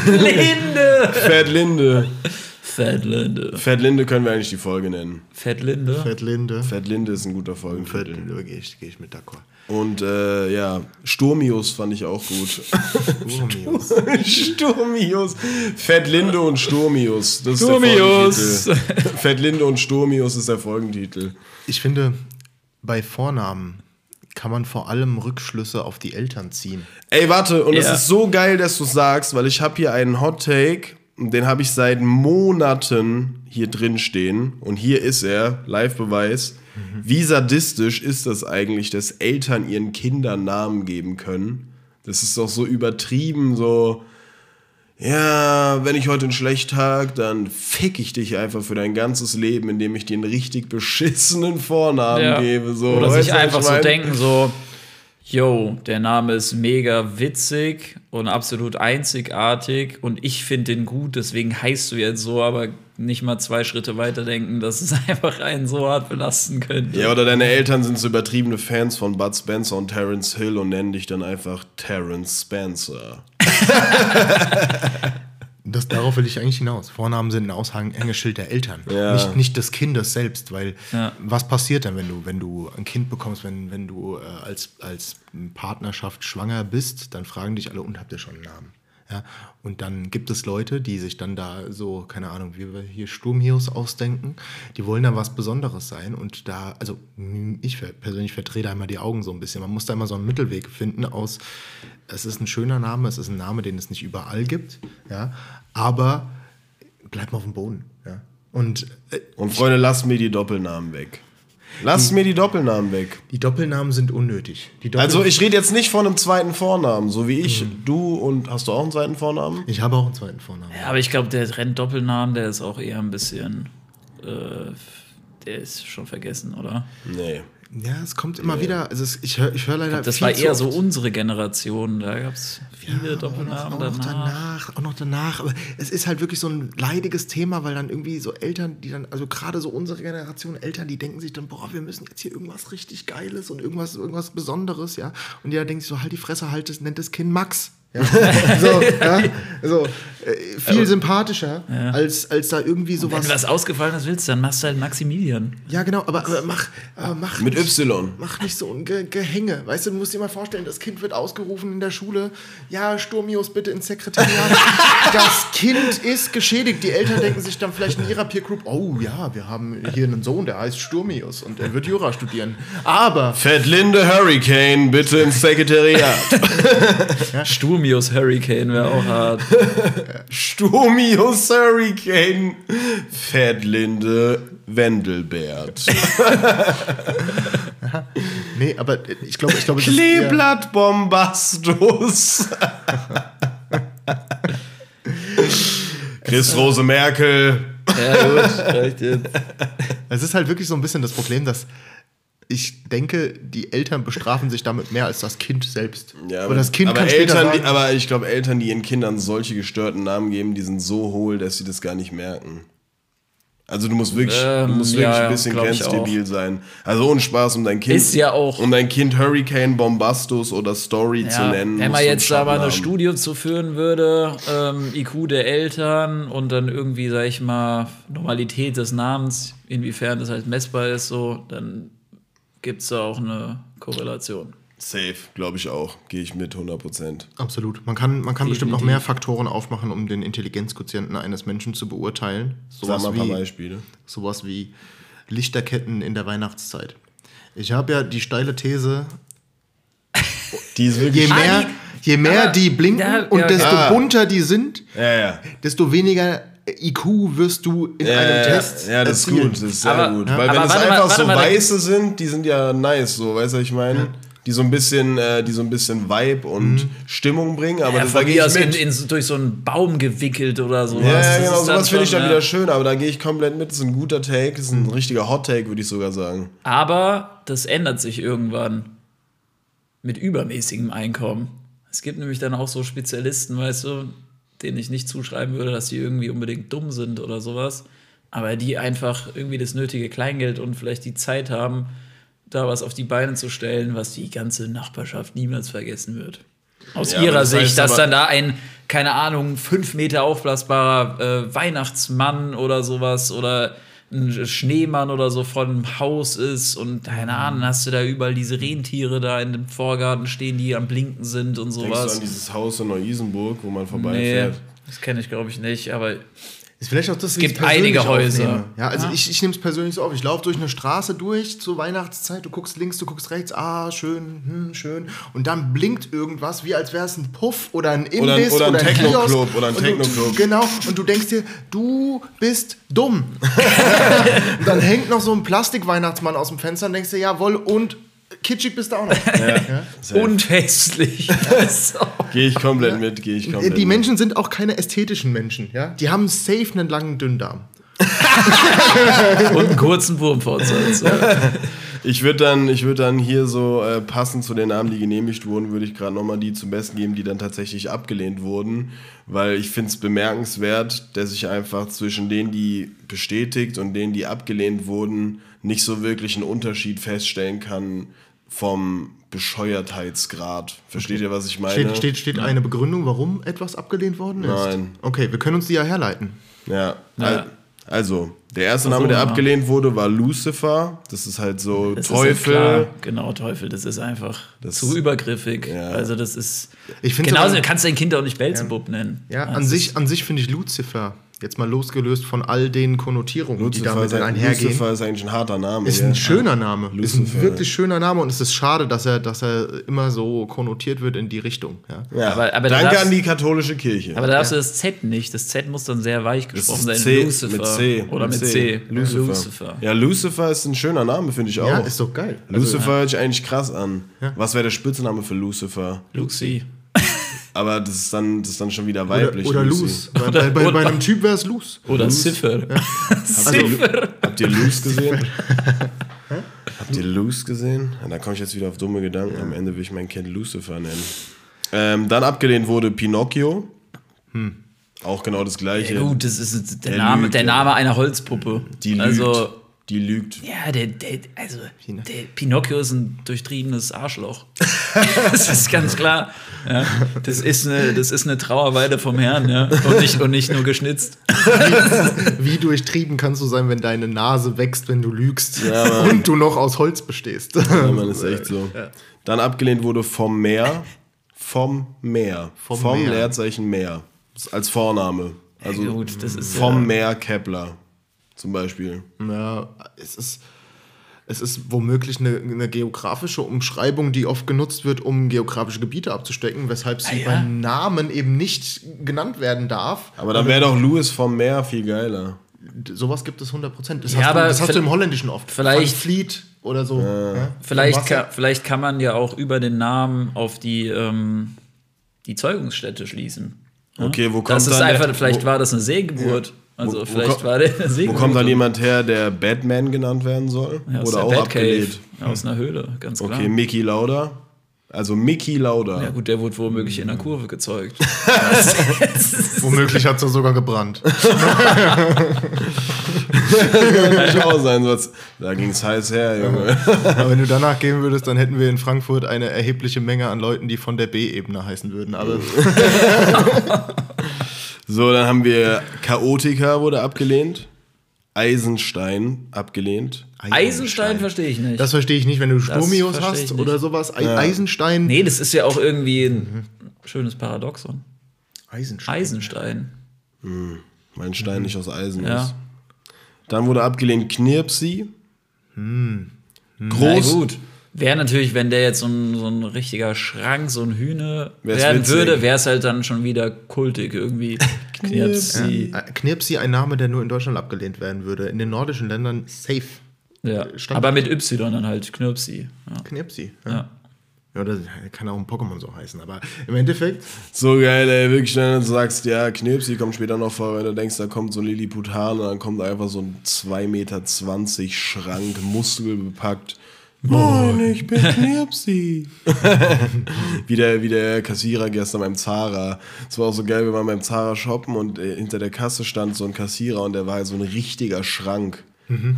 Linde. Fettlinde? Fettlinde. Fettlinde können wir eigentlich die Folge nennen. Fettlinde. Fettlinde. Fettlinde ist ein guter Folgentitel. Fettlinde, gehe ich, geh ich mit d'accord. Und äh, ja, Sturmius fand ich auch gut. Urmius. Sturmius. Fettlinde und Sturmius. Das ist Sturmius. Der Folgentitel. Fettlinde und Sturmius ist der Folgentitel. Ich finde, bei Vornamen kann man vor allem Rückschlüsse auf die Eltern ziehen. Ey, warte, und es Ja. ist so geil, dass du sagst, weil ich habe hier einen Hot Take, den habe ich seit Monaten hier drin stehen. Und hier ist er, Live-Beweis. Wie sadistisch ist das eigentlich, dass Eltern ihren Kindern Namen geben können? Das ist doch so übertrieben, so. Ja, wenn ich heute einen schlechten Tag, dann fick ich dich einfach für dein ganzes Leben, indem ich dir einen richtig beschissenen Vornamen Ja. gebe. So. Oder sich einfach so denken, so, yo, der Name ist mega witzig und absolut einzigartig und ich finde den gut, deswegen heißt du jetzt so, aber nicht mal zwei Schritte weiter denken, dass es einfach einen so hart belasten könnte. Ja, oder deine Eltern sind so übertriebene Fans von Bud Spencer und Terence Hill und nennen dich dann einfach Terence Spencer. Das, darauf will ich eigentlich hinaus. Vornamen sind ein Aushängeschild der Eltern, Ja. nicht, nicht des Kindes selbst. Weil Ja. was passiert dann, wenn du, wenn du ein Kind bekommst, wenn, wenn du äh, als, als Partnerschaft schwanger bist, dann fragen dich alle, und habt ihr schon einen Namen? Ja? Und dann gibt es Leute, die sich dann da so, keine Ahnung, wie wir hier Sturmheroes ausdenken, die wollen dann was Besonderes sein. Und da, also ich persönlich verdrehe da immer die Augen so ein bisschen. Man muss da immer so einen Mittelweg finden aus, es ist ein schöner Name, es ist ein Name, den es nicht überall gibt, ja, aber bleib mal auf dem Boden, ja. Und äh, Und Freunde, lasst mir die Doppelnamen weg. Lasst mir die Doppelnamen weg. die Doppelnamen sind unnötig. Die Doppel Also ich rede jetzt nicht von einem zweiten Vornamen, so wie ich, du und hast du auch einen zweiten Vornamen? ich habe auch einen zweiten Vornamen. Ja, aber ich glaube, der Trend-Doppelnamen, der ist auch eher ein bisschen. Äh, der ist schon vergessen, oder? Nee. Ja, es kommt immer wieder, also es, ich höre ich hör leider Das viel war eher so unsere Generation. Da gab es viele Doppelnamen auch noch, auch noch danach. danach, auch noch danach. Aber es ist halt wirklich so ein leidiges Thema, weil dann irgendwie so Eltern, die dann, also gerade so unsere Generation Eltern, die denken sich dann, boah, wir müssen jetzt hier irgendwas richtig Geiles und irgendwas, irgendwas Besonderes, ja. Und die da denken sich so, halt die Fresse, halt das, nennt das Kind Max. Ja. so, ja, so äh, viel sympathischer, als, als da irgendwie Wenn sowas. du was Ausgefallenes willst, dann machst du halt Maximilian. Ja, genau, aber, aber mach, aber mach Mit nicht, Y. Mach nicht so ein Ge Gehänge. Weißt du, du musst dir mal vorstellen, das Kind wird ausgerufen in der Schule. Ja, Sturmius, bitte ins Sekretariat. das Kind ist geschädigt. Die Eltern denken sich dann vielleicht in ihrer Peer Group, oh ja, wir haben hier einen Sohn, der heißt Sturmius und er wird Jura studieren. Aber Fettlinde Hurricane, bitte ins Sekretariat. Sturmius Hurricane wäre auch hart. Sturmius Hurricane, Fettlinde Wendelbert. nee, aber ich glaube, ich glaube, es ist eher- Kleeblatt Bombastus. Chris Rose Merkel. ja, gut, reicht jetzt. Es ist halt wirklich so ein bisschen das Problem, dass ich denke, die Eltern bestrafen sich damit mehr als das Kind selbst. Ja, aber das Kind aber kann später Eltern, sagen, die, aber ich glaube, Eltern, die ihren Kindern solche gestörten Namen geben, die sind so hohl, dass sie das gar nicht merken. Also du musst wirklich, du Ähm, musst wirklich ja, ein bisschen grenzdebil sein. Also ohne Spaß, um dein Kind, Ist ja auch- um dein Kind Hurricane Bombastus oder Story zu Ja, nennen. wenn man du jetzt aber eine haben. Studie zu führen würde, ähm, IQ der Eltern und dann irgendwie, sag ich mal, Normalität des Namens, inwiefern das halt messbar ist, so, dann gibt es da auch eine Korrelation. Safe, glaube ich auch. Gehe ich mit 100%. Absolut. Man kann, man kann bestimmt noch mehr Faktoren aufmachen, um den Intelligenzquotienten eines Menschen zu beurteilen. Sag Sowas mal ein paar wie, Beispiele. sowas wie Lichterketten in der Weihnachtszeit. Ich habe ja die steile These, Die ist je wirklich. mehr, je mehr die blinken ja, und desto ja. bunter die sind, Ja, ja. desto weniger IQ wirst du in Ja, einem ja, Test ja, das ist erzielen. gut, das ist sehr Aber- gut. ja. Weil Aber wenn es mal, einfach warte so mal, weiße sind, die sind ja nice, so, weißt du, was ich meine? Die so ein bisschen, äh, die so ein bisschen Vibe und Stimmung bringen, aber Ja, das, da gehe ich aus in, mit. in, durch so einen Baum gewickelt oder sowas. ja, Das ja, ist genau, sowas finde ich dann ja. wieder schön, aber da gehe ich komplett mit. Das ist ein guter Take, das ist ein richtiger Hot Take, würde ich sogar sagen. Aber das ändert sich irgendwann mit übermäßigem Einkommen. Es gibt nämlich dann auch so Spezialisten, weißt du, denen ich nicht zuschreiben würde, dass die irgendwie unbedingt dumm sind oder sowas, aber die einfach irgendwie das nötige Kleingeld und vielleicht die Zeit haben, da was auf die Beine zu stellen, was die ganze Nachbarschaft niemals vergessen wird. Aus Ja, ihrer das Sicht, dass dann da ein, keine Ahnung, fünf Meter aufblasbarer äh, Weihnachtsmann oder sowas oder ein Schneemann oder so vor dem Haus ist und keine Ahnung, hast du da überall diese Rentiere da in dem Vorgarten stehen, die am Blinken sind und Denkst du sowas. an dieses Haus in Neu-Isenburg, wo man Nee, vorbeifährt? das kenne ich glaube ich nicht, aber Ist vielleicht auch das, wie gibt einige Häuser. aufnehme. Ja, also Ja. ich, ich nehme es persönlich so auf. Ich laufe durch eine Straße durch zur Weihnachtszeit, du guckst links, du guckst rechts, ah, schön, hm, schön. Und dann blinkt irgendwas, wie als wäre es ein Puff oder ein Oder ein- Imbiss oder ein Techno-Club oder ein Techno-Club. Genau, und du denkst dir, du bist dumm. und dann hängt noch so ein Plastik-Weihnachtsmann aus dem Fenster und denkst dir, jawohl, und kitschig bist du auch noch. Safe. und hässlich. so. Gehe ich komplett mit, gehe ich komplett Die mit. Menschen sind auch keine ästhetischen Menschen, ja. Die haben safe einen langen Dünndarm. und einen kurzen Wurmfortsatz. Ja. Ich würde dann, ich würd dann hier so äh, passend zu den Namen, die genehmigt wurden, würde ich gerade nochmal die zum Besten geben, die dann tatsächlich abgelehnt wurden. Weil ich finde es bemerkenswert, dass ich einfach zwischen denen, die bestätigt und denen, die abgelehnt wurden, nicht so wirklich einen Unterschied feststellen kann vom Bescheuertheitsgrad. Versteht ihr, was ich meine? Steht, steht, steht eine Begründung, warum etwas abgelehnt worden ist? Nein. Okay, wir können uns die ja herleiten. Ja. Ja. Al- Also, der erste Name, der ja. abgelehnt wurde, war Lucifer. Das ist halt so Das Ist ja Teufel. klar. Genau, Teufel, das ist einfach Das- zu übergriffig. Ja. Also das ist. Ich genauso, aber- du kannst dein Kind auch nicht Belzebub nennen. Ja, an ist- sich, an sich finde ich Lucifer, jetzt mal losgelöst von all den Konnotierungen, die Lucifer, damit ist ein, einhergehen, Lucifer ist eigentlich ein harter Name. ist ja. ein schöner Name. Ist ein Lucifer. wirklich schöner Name und es ist schade, dass er, dass er immer so konnotiert wird in die Richtung. Ja. Ja. Aber- aber da Danke darfst- an die katholische Kirche. Aber da darfst du das Z nicht. Das Z muss dann sehr weich gesprochen sein. C, Lucifer. mit C. Oder mit C. Lucifer. Lucifer. Ja, Lucifer ist ein schöner Name, finde ich auch. Ja, ist doch geil. Also, Lucifer hört sich eigentlich krass an. Was wäre der Spitzname für Lucifer? Luxi. Aber das ist dann, das ist dann schon wieder oder weiblich. oder Lucy. Luz. Bei, bei, bei, bei einem Typ wäre es Luz. Oder Ziffer. Ziffer. Habt ihr Luce gesehen? Habt ihr Luce gesehen? Ja, da komme ich jetzt wieder auf dumme Gedanken. Am Ende will ich mein Kind Lucifer nennen. Ähm, dann abgelehnt wurde Pinocchio. Auch genau das gleiche. Ja, gut, das ist der, Der Name, lügt, der ja. Name einer Holzpuppe. Die lügt. also, die lügt. ja, der, der, also, der Pinocchio ist ein durchtriebenes Arschloch. das ist ganz klar. Ja, das, ist eine, das ist eine Trauerweide vom Herrn, ja. Und nicht, und nicht nur geschnitzt. Wie durchtrieben kannst du sein, wenn deine Nase wächst, wenn du lügst Ja, und du noch aus Holz bestehst? Ja, man ist echt so. Dann abgelehnt wurde vom Meer. Vom Meer. Vom Vom, Meer. Leerzeichen Meer. Als Vorname. Also Ja, gut, das ist vom ja- Meer Kepler. Zum Beispiel. Ja, es ist, es ist womöglich eine, eine geografische Umschreibung, die oft genutzt wird, um geografische Gebiete abzustecken, weshalb sie Ah, ja? bei Namen eben nicht genannt werden darf. Aber dann wäre doch Louis vom Meer viel geiler. Sowas gibt es 100 Prozent. Das, Ja, hast, du, aber das hast du im Holländischen oft. vielleicht- Van Fleet oder so. Ja? Vielleicht kann, vielleicht kann man ja auch über den Namen auf die, ähm, die Zeugungsstätte schließen. Ja? Okay, wo kommt das ist dann der- einfach, vielleicht wo- war das eine Sehgeburt. Also Wo- wo vielleicht ko- war der eine Wo kommt dann jemand her, der Batman genannt werden soll? ja, aus Oder der auch Batcave, abgelehnt? aus einer Höhle, ganz klar. Okay, Mickey Lauda. Also Mickey Lauda. Ja gut, der wurde womöglich in der Kurve gezeugt. Womöglich hat es sogar gebrannt. Kann ich auch sein. sonst- Da ging es heiß her, Junge. Aber wenn du danach gehen würdest, dann hätten wir in Frankfurt eine erhebliche Menge an Leuten, die von der B-Ebene heißen würden. Aber So, dann haben wir Chaotica wurde abgelehnt. Eisenstein abgelehnt. Eisenstein verstehe ich nicht. Das verstehe ich nicht, wenn du Sturmios hast nicht. oder sowas. Ei- Eisenstein. nee, das ist ja auch irgendwie ein schönes Paradoxon. Eisenstein. Eisenstein. Mein Stein nicht aus Eisen Ja. ist. Dann wurde abgelehnt Knirpsi. Na Groß. gut. Wäre natürlich, wenn der jetzt so ein, so ein richtiger Schrank, so ein Hühne Wär's werden witzig. würde, wäre es halt dann schon wieder kultig irgendwie. Knirpsi. Äh, Knirpsi, ein Name, der nur in Deutschland abgelehnt werden würde. In den nordischen Ländern safe. Ja. Stand- Aber mit Y dann halt, Knirpsi. Ja. Knirpsi. Ja. Ja. Ja, das kann auch ein Pokémon so heißen. Aber im Endeffekt, So geil, ey. Wirklich, wenn du sagst, ja, Knirpsi kommt später noch vor, wenn du denkst, da kommt so ein Lilliputaner, dann kommt einfach so ein 2,20 Meter Schrank, muskelbepackt. Moin, ich bin Knirpsi. wie, der, wie der Kassierer gestern beim Zara. Es war auch so geil, wir waren beim Zara shoppen und äh, hinter der Kasse stand so ein Kassierer und der war halt so ein richtiger Schrank.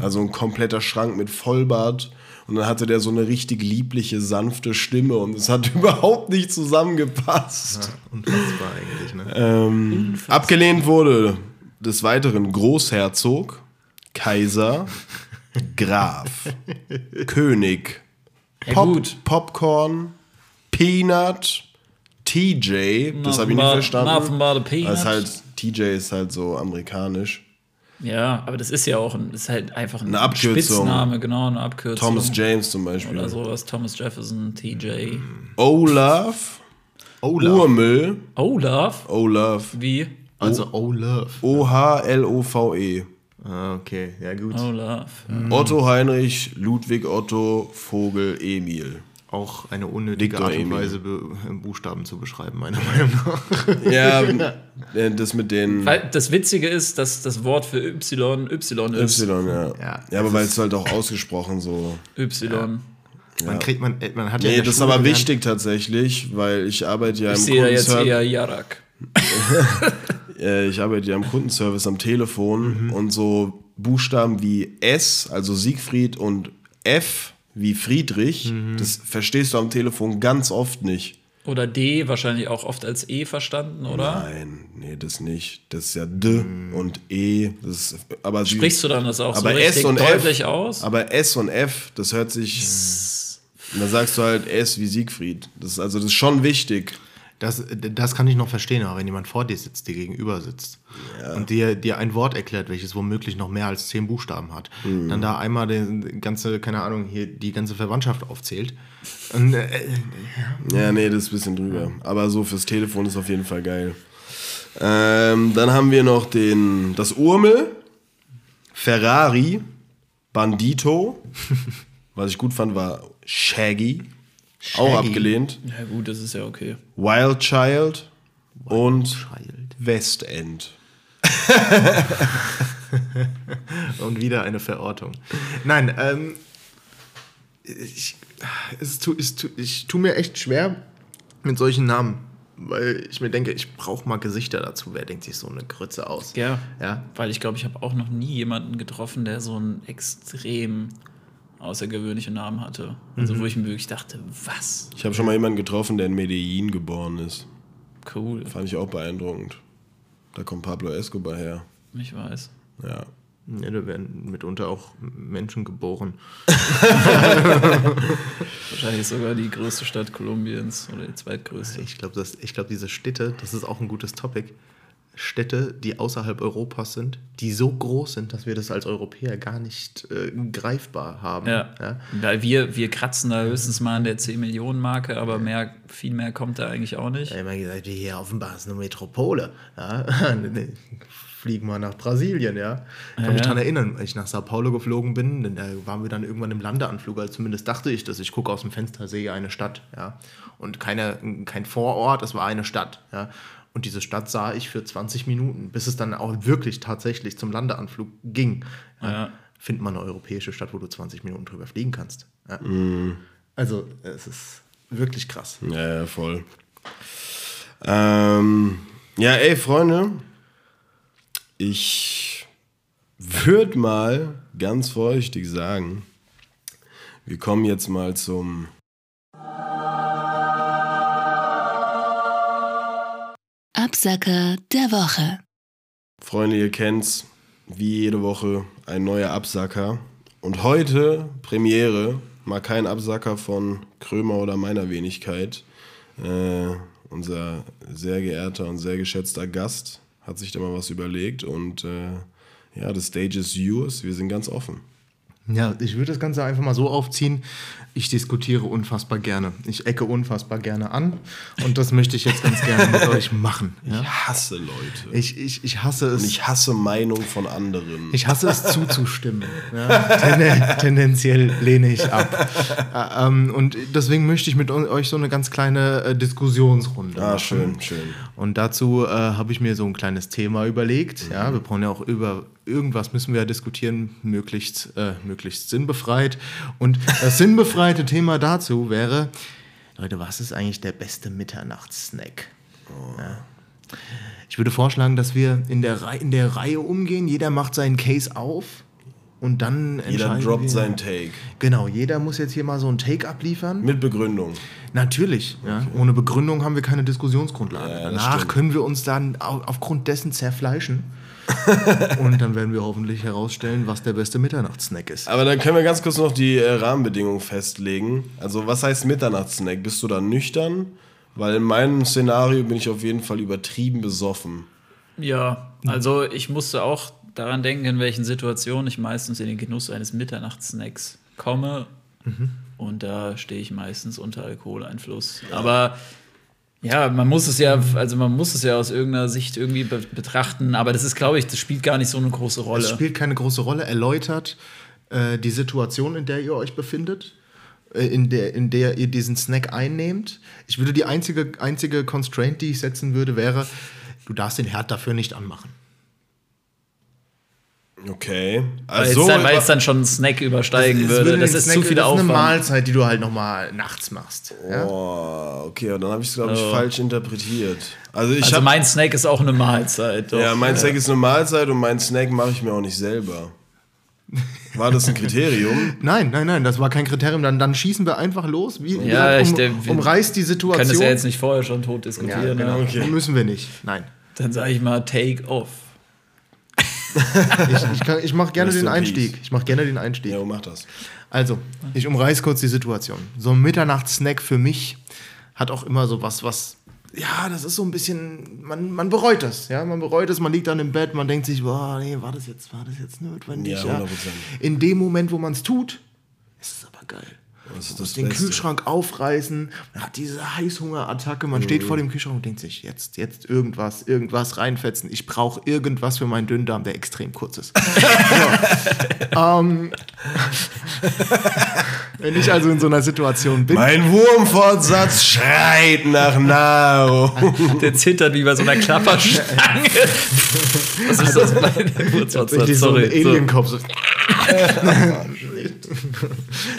Also ein kompletter Schrank mit Vollbart. Und dann hatte der so eine richtig liebliche, sanfte Stimme und es hat überhaupt nicht zusammengepasst. unfassbar eigentlich. Ne? Ähm, abgelehnt wurde des Weiteren Großherzog, Kaiser, Graf, König, Ja, Pop, gut. Popcorn, Peanut, TJ, das habe ich nicht verstanden. but a peanut. Das ist halt, TJ ist halt so amerikanisch. Ja, aber das ist ja auch ein, ist halt einfach ein Eine Abkürzung. Spitzname, genau, eine Abkürzung. Thomas James zum Beispiel. Oder sowas, Thomas Jefferson, TJ. Olaf, Olaf. Urmüll, Olaf? Olaf, Wie? Also Olaf. O-H-L-O-V-E. Ah, okay, ja gut. Olaf. Ja. Otto Heinrich, Ludwig Otto, Vogel, Emil. auch eine unnötige Victor Art und Emil. Weise, be Buchstaben zu beschreiben, meiner Meinung nach. Ja, äh, das mit den Weil das Witzige ist, dass das Wort für Y Y ist. Y, ja. Ja, Ja, aber weil es halt auch ausgesprochen so. Y. Man kriegt, man, äh, man hat ja Nee, das ist aber gelernt- wichtig tatsächlich, weil ich arbeite ja Ich im sehe da jetzt eher Jarak. Äh, ich arbeite ja im Kundenservice am Mhm. Telefon und so Buchstaben wie S, also Siegfried und F wie Friedrich, Mhm. das verstehst du am Telefon ganz oft nicht. Oder D wahrscheinlich auch oft als E verstanden, oder? Nein, nee, das nicht. Das ist ja D und E. Das ist, aber Sprichst du dann das auch aber so richtig S und deutlich F, aus? Aber S und F, das hört sich. Und da sagst du halt S wie Siegfried. Das ist, also das ist schon wichtig. Das, das kann ich noch verstehen, aber wenn jemand vor dir sitzt, dir gegenüber sitzt und dir, dir ein Wort erklärt, welches womöglich noch mehr als zehn Buchstaben hat, Mhm. dann da einmal die ganze, keine Ahnung, hier die ganze Verwandtschaft aufzählt. Und, äh, Ja, nee, das ist ein bisschen drüber. Aber so fürs Telefon ist auf jeden Fall geil. Ähm, dann haben wir noch den, das Urmel, Ferrari, Bandito. Was ich gut fand, war Shaggy. Auch Shaggy. abgelehnt. ja gut, das ist ja okay. Wild Child und Child. Westend. und wieder eine Verortung. Nein, ähm, ich, es tu, es tu, ich tue mir echt schwer mit solchen Namen, weil ich mir denke, ich brauche mal Gesichter dazu. Wer denkt sich so eine Grütze aus? Ja. Ja. Weil ich glaube, ich habe auch noch nie jemanden getroffen, der so einen extrem außergewöhnlichen Namen hatte. Also Mhm. wo ich mir wirklich dachte, was? Ich habe schon mal jemanden getroffen, der in Medellin geboren ist. Cool. Fand ich auch beeindruckend. Da kommt Pablo Escobar her. Ich weiß. Ja. Ja, da werden mitunter auch Menschen geboren. Wahrscheinlich sogar die größte Stadt Kolumbiens oder die zweitgrößte. Ich glaube, glaub, diese Städte, das ist auch ein gutes Topic. Städte, die außerhalb Europas sind, die so groß sind, dass wir das als Europäer gar nicht äh, greifbar haben. Ja. Weil wir, wir kratzen da höchstens mal an der 10-Millionen-Marke, aber mehr, viel mehr kommt da eigentlich auch nicht. Ich habe immer gesagt, wir hier offenbar ist eine Metropole. Ja? Fliegen wir nach Brasilien, ja. Ich kann mich Ja. daran erinnern, als ich nach Sao Paulo geflogen bin, denn da waren wir dann irgendwann im Landeanflug, also zumindest dachte ich das. Ich gucke aus dem Fenster, sehe eine Stadt, ja. Und keine, kein Vorort, es war eine Stadt, ja. Und diese Stadt sah ich für 20 Minuten, bis es dann auch wirklich tatsächlich zum Landeanflg ging. Ja. Ja. Find mal eine europäische Stadt, wo du 20 Minuten drüber fliegen kannst. Ja. Also, es ist wirklich krass. Ja, ja, voll. Ähm, ja, ey, Freunde. Ich würde mal ganz vorsichtig sagen, wir kommen jetzt mal zum Absacker der Woche. Freunde, ihr kennt's, wie jede Woche ein neuer Absacker. Und heute Premiere, mal kein Absacker von Krömer oder meiner Wenigkeit. Äh, unser sehr geehrter und sehr geschätzter Gast hat sich da mal was überlegt und äh, ja, the stage is yours. Wir sind ganz offen. Ja, ich würde das Ganze einfach mal so aufziehen. Ich diskutiere unfassbar gerne. Ich ecke unfassbar gerne an. Und das möchte ich jetzt ganz gerne mit euch machen. Ja? Ich hasse Leute. Ich, ich, ich hasse es. Und ich hasse Meinung von anderen. Ich hasse es zuzustimmen. Ja, ten, tendenziell lehne ich ab. Äh, ähm, und deswegen möchte ich mit euch so eine ganz kleine äh, Diskussionsrunde ah, machen. schön, schön. Und dazu äh, habe ich mir so ein kleines Thema überlegt. Ja, wir brauchen ja auch über irgendwas müssen wir ja diskutieren, möglichst, äh, möglichst sinnbefreit. Und das sinnbefreite Thema dazu wäre, Leute, was ist eigentlich der beste Mitternachtssnack? Ja. Ich würde vorschlagen, dass wir in der, in der Reihe umgehen. Jeder macht seinen Case auf und dann Jeder droppt wir. seinen Take. Genau, jeder muss jetzt hier mal so einen Take abliefern. Mit Begründung. Natürlich, ja. ohne Begründung haben wir keine Diskussionsgrundlage. Ja, Danach stimmt. können wir uns dann au- aufgrund dessen zerfleischen. und dann werden wir hoffentlich herausstellen, was der beste Mitternachtssnack ist. Aber dann können wir ganz kurz noch die äh, Rahmenbedingungen festlegen. Also, was heißt Mitternachtssnack? Bist du dann nüchtern? Weil in meinem Szenario bin ich auf jeden Fall übertrieben besoffen. Ja, also ich musste auch daran denken, in welchen Situationen ich meistens in den Genuss eines Mitternachtssnacks komme. Und da stehe ich meistens unter Alkoholeinfluss. Aber ja, man muss es ja, also man muss es ja aus irgendeiner Sicht irgendwie be betrachten, aber das ist, glaube ich, das spielt gar nicht so eine große Rolle. Es spielt keine große Rolle, erläutert äh, die Situation, in der ihr euch befindet. äh, in der, in der ihr diesen Snack einnehmt. Ich würde die einzige, einzige Constraint, die ich setzen würde, wäre, du darfst den Herd dafür nicht anmachen. Okay. Weil Also, es dann, weil es dann schon einen Snack übersteigen Es würde. würde Das ist Snack- zu viel Das ist Aufwand. eine Mahlzeit, die du halt nochmal nachts machst. Ja? oh, okay, aber dann habe ich es, glaube ich, Oh. falsch interpretiert. Also ich Also mein Snack ist auch eine Mahlzeit. Doch. Ja, mein Snack ist eine Mahlzeit und mein Snack mache ich mir auch nicht selber. War das ein Kriterium? Nein, nein, nein, das war kein Kriterium. Dann, dann schießen wir einfach los. Wie, Ja, ich- um, wir umreißt die Wir Situation. können das ja jetzt nicht vorher schon tot ja, diskutieren. genau. ja. Okay. Müssen wir nicht. Nein. Dann sage ich mal Take Off. Ich, ich, ich mache gerne Rest den in Einstieg. Ich mache gerne den Einstieg. Ja, mach das. Also, ich umreiß kurz die Situation. So ein Mitternachtssnack für mich hat auch immer so was, was. Ja, das ist so ein bisschen, man, man bereut das, ja, man bereut es, man liegt dann im Bett, man denkt sich, boah, nee, war das jetzt, war das jetzt notwendig, Ja, ja. 100%. In dem Moment, wo man es tut, ist es aber geil. Das ist Man das muss den Beste. Kühlschrank aufreißen, man hat diese Heißhungerattacke, man steht vor dem Kühlschrank und denkt sich, jetzt, jetzt irgendwas, irgendwas reinfetzen. Ich brauche irgendwas für meinen Dünndarm, der extrem kurz ist. ähm, wenn ich also in so einer Situation bin, Mein Wurmfortsatz schreit nach Nahrung. Der zittert wie bei so einer Klapperstange. Was ist das bei der Geburtstag? tatsächlich so ein Sorry. So. Alienkopf. So.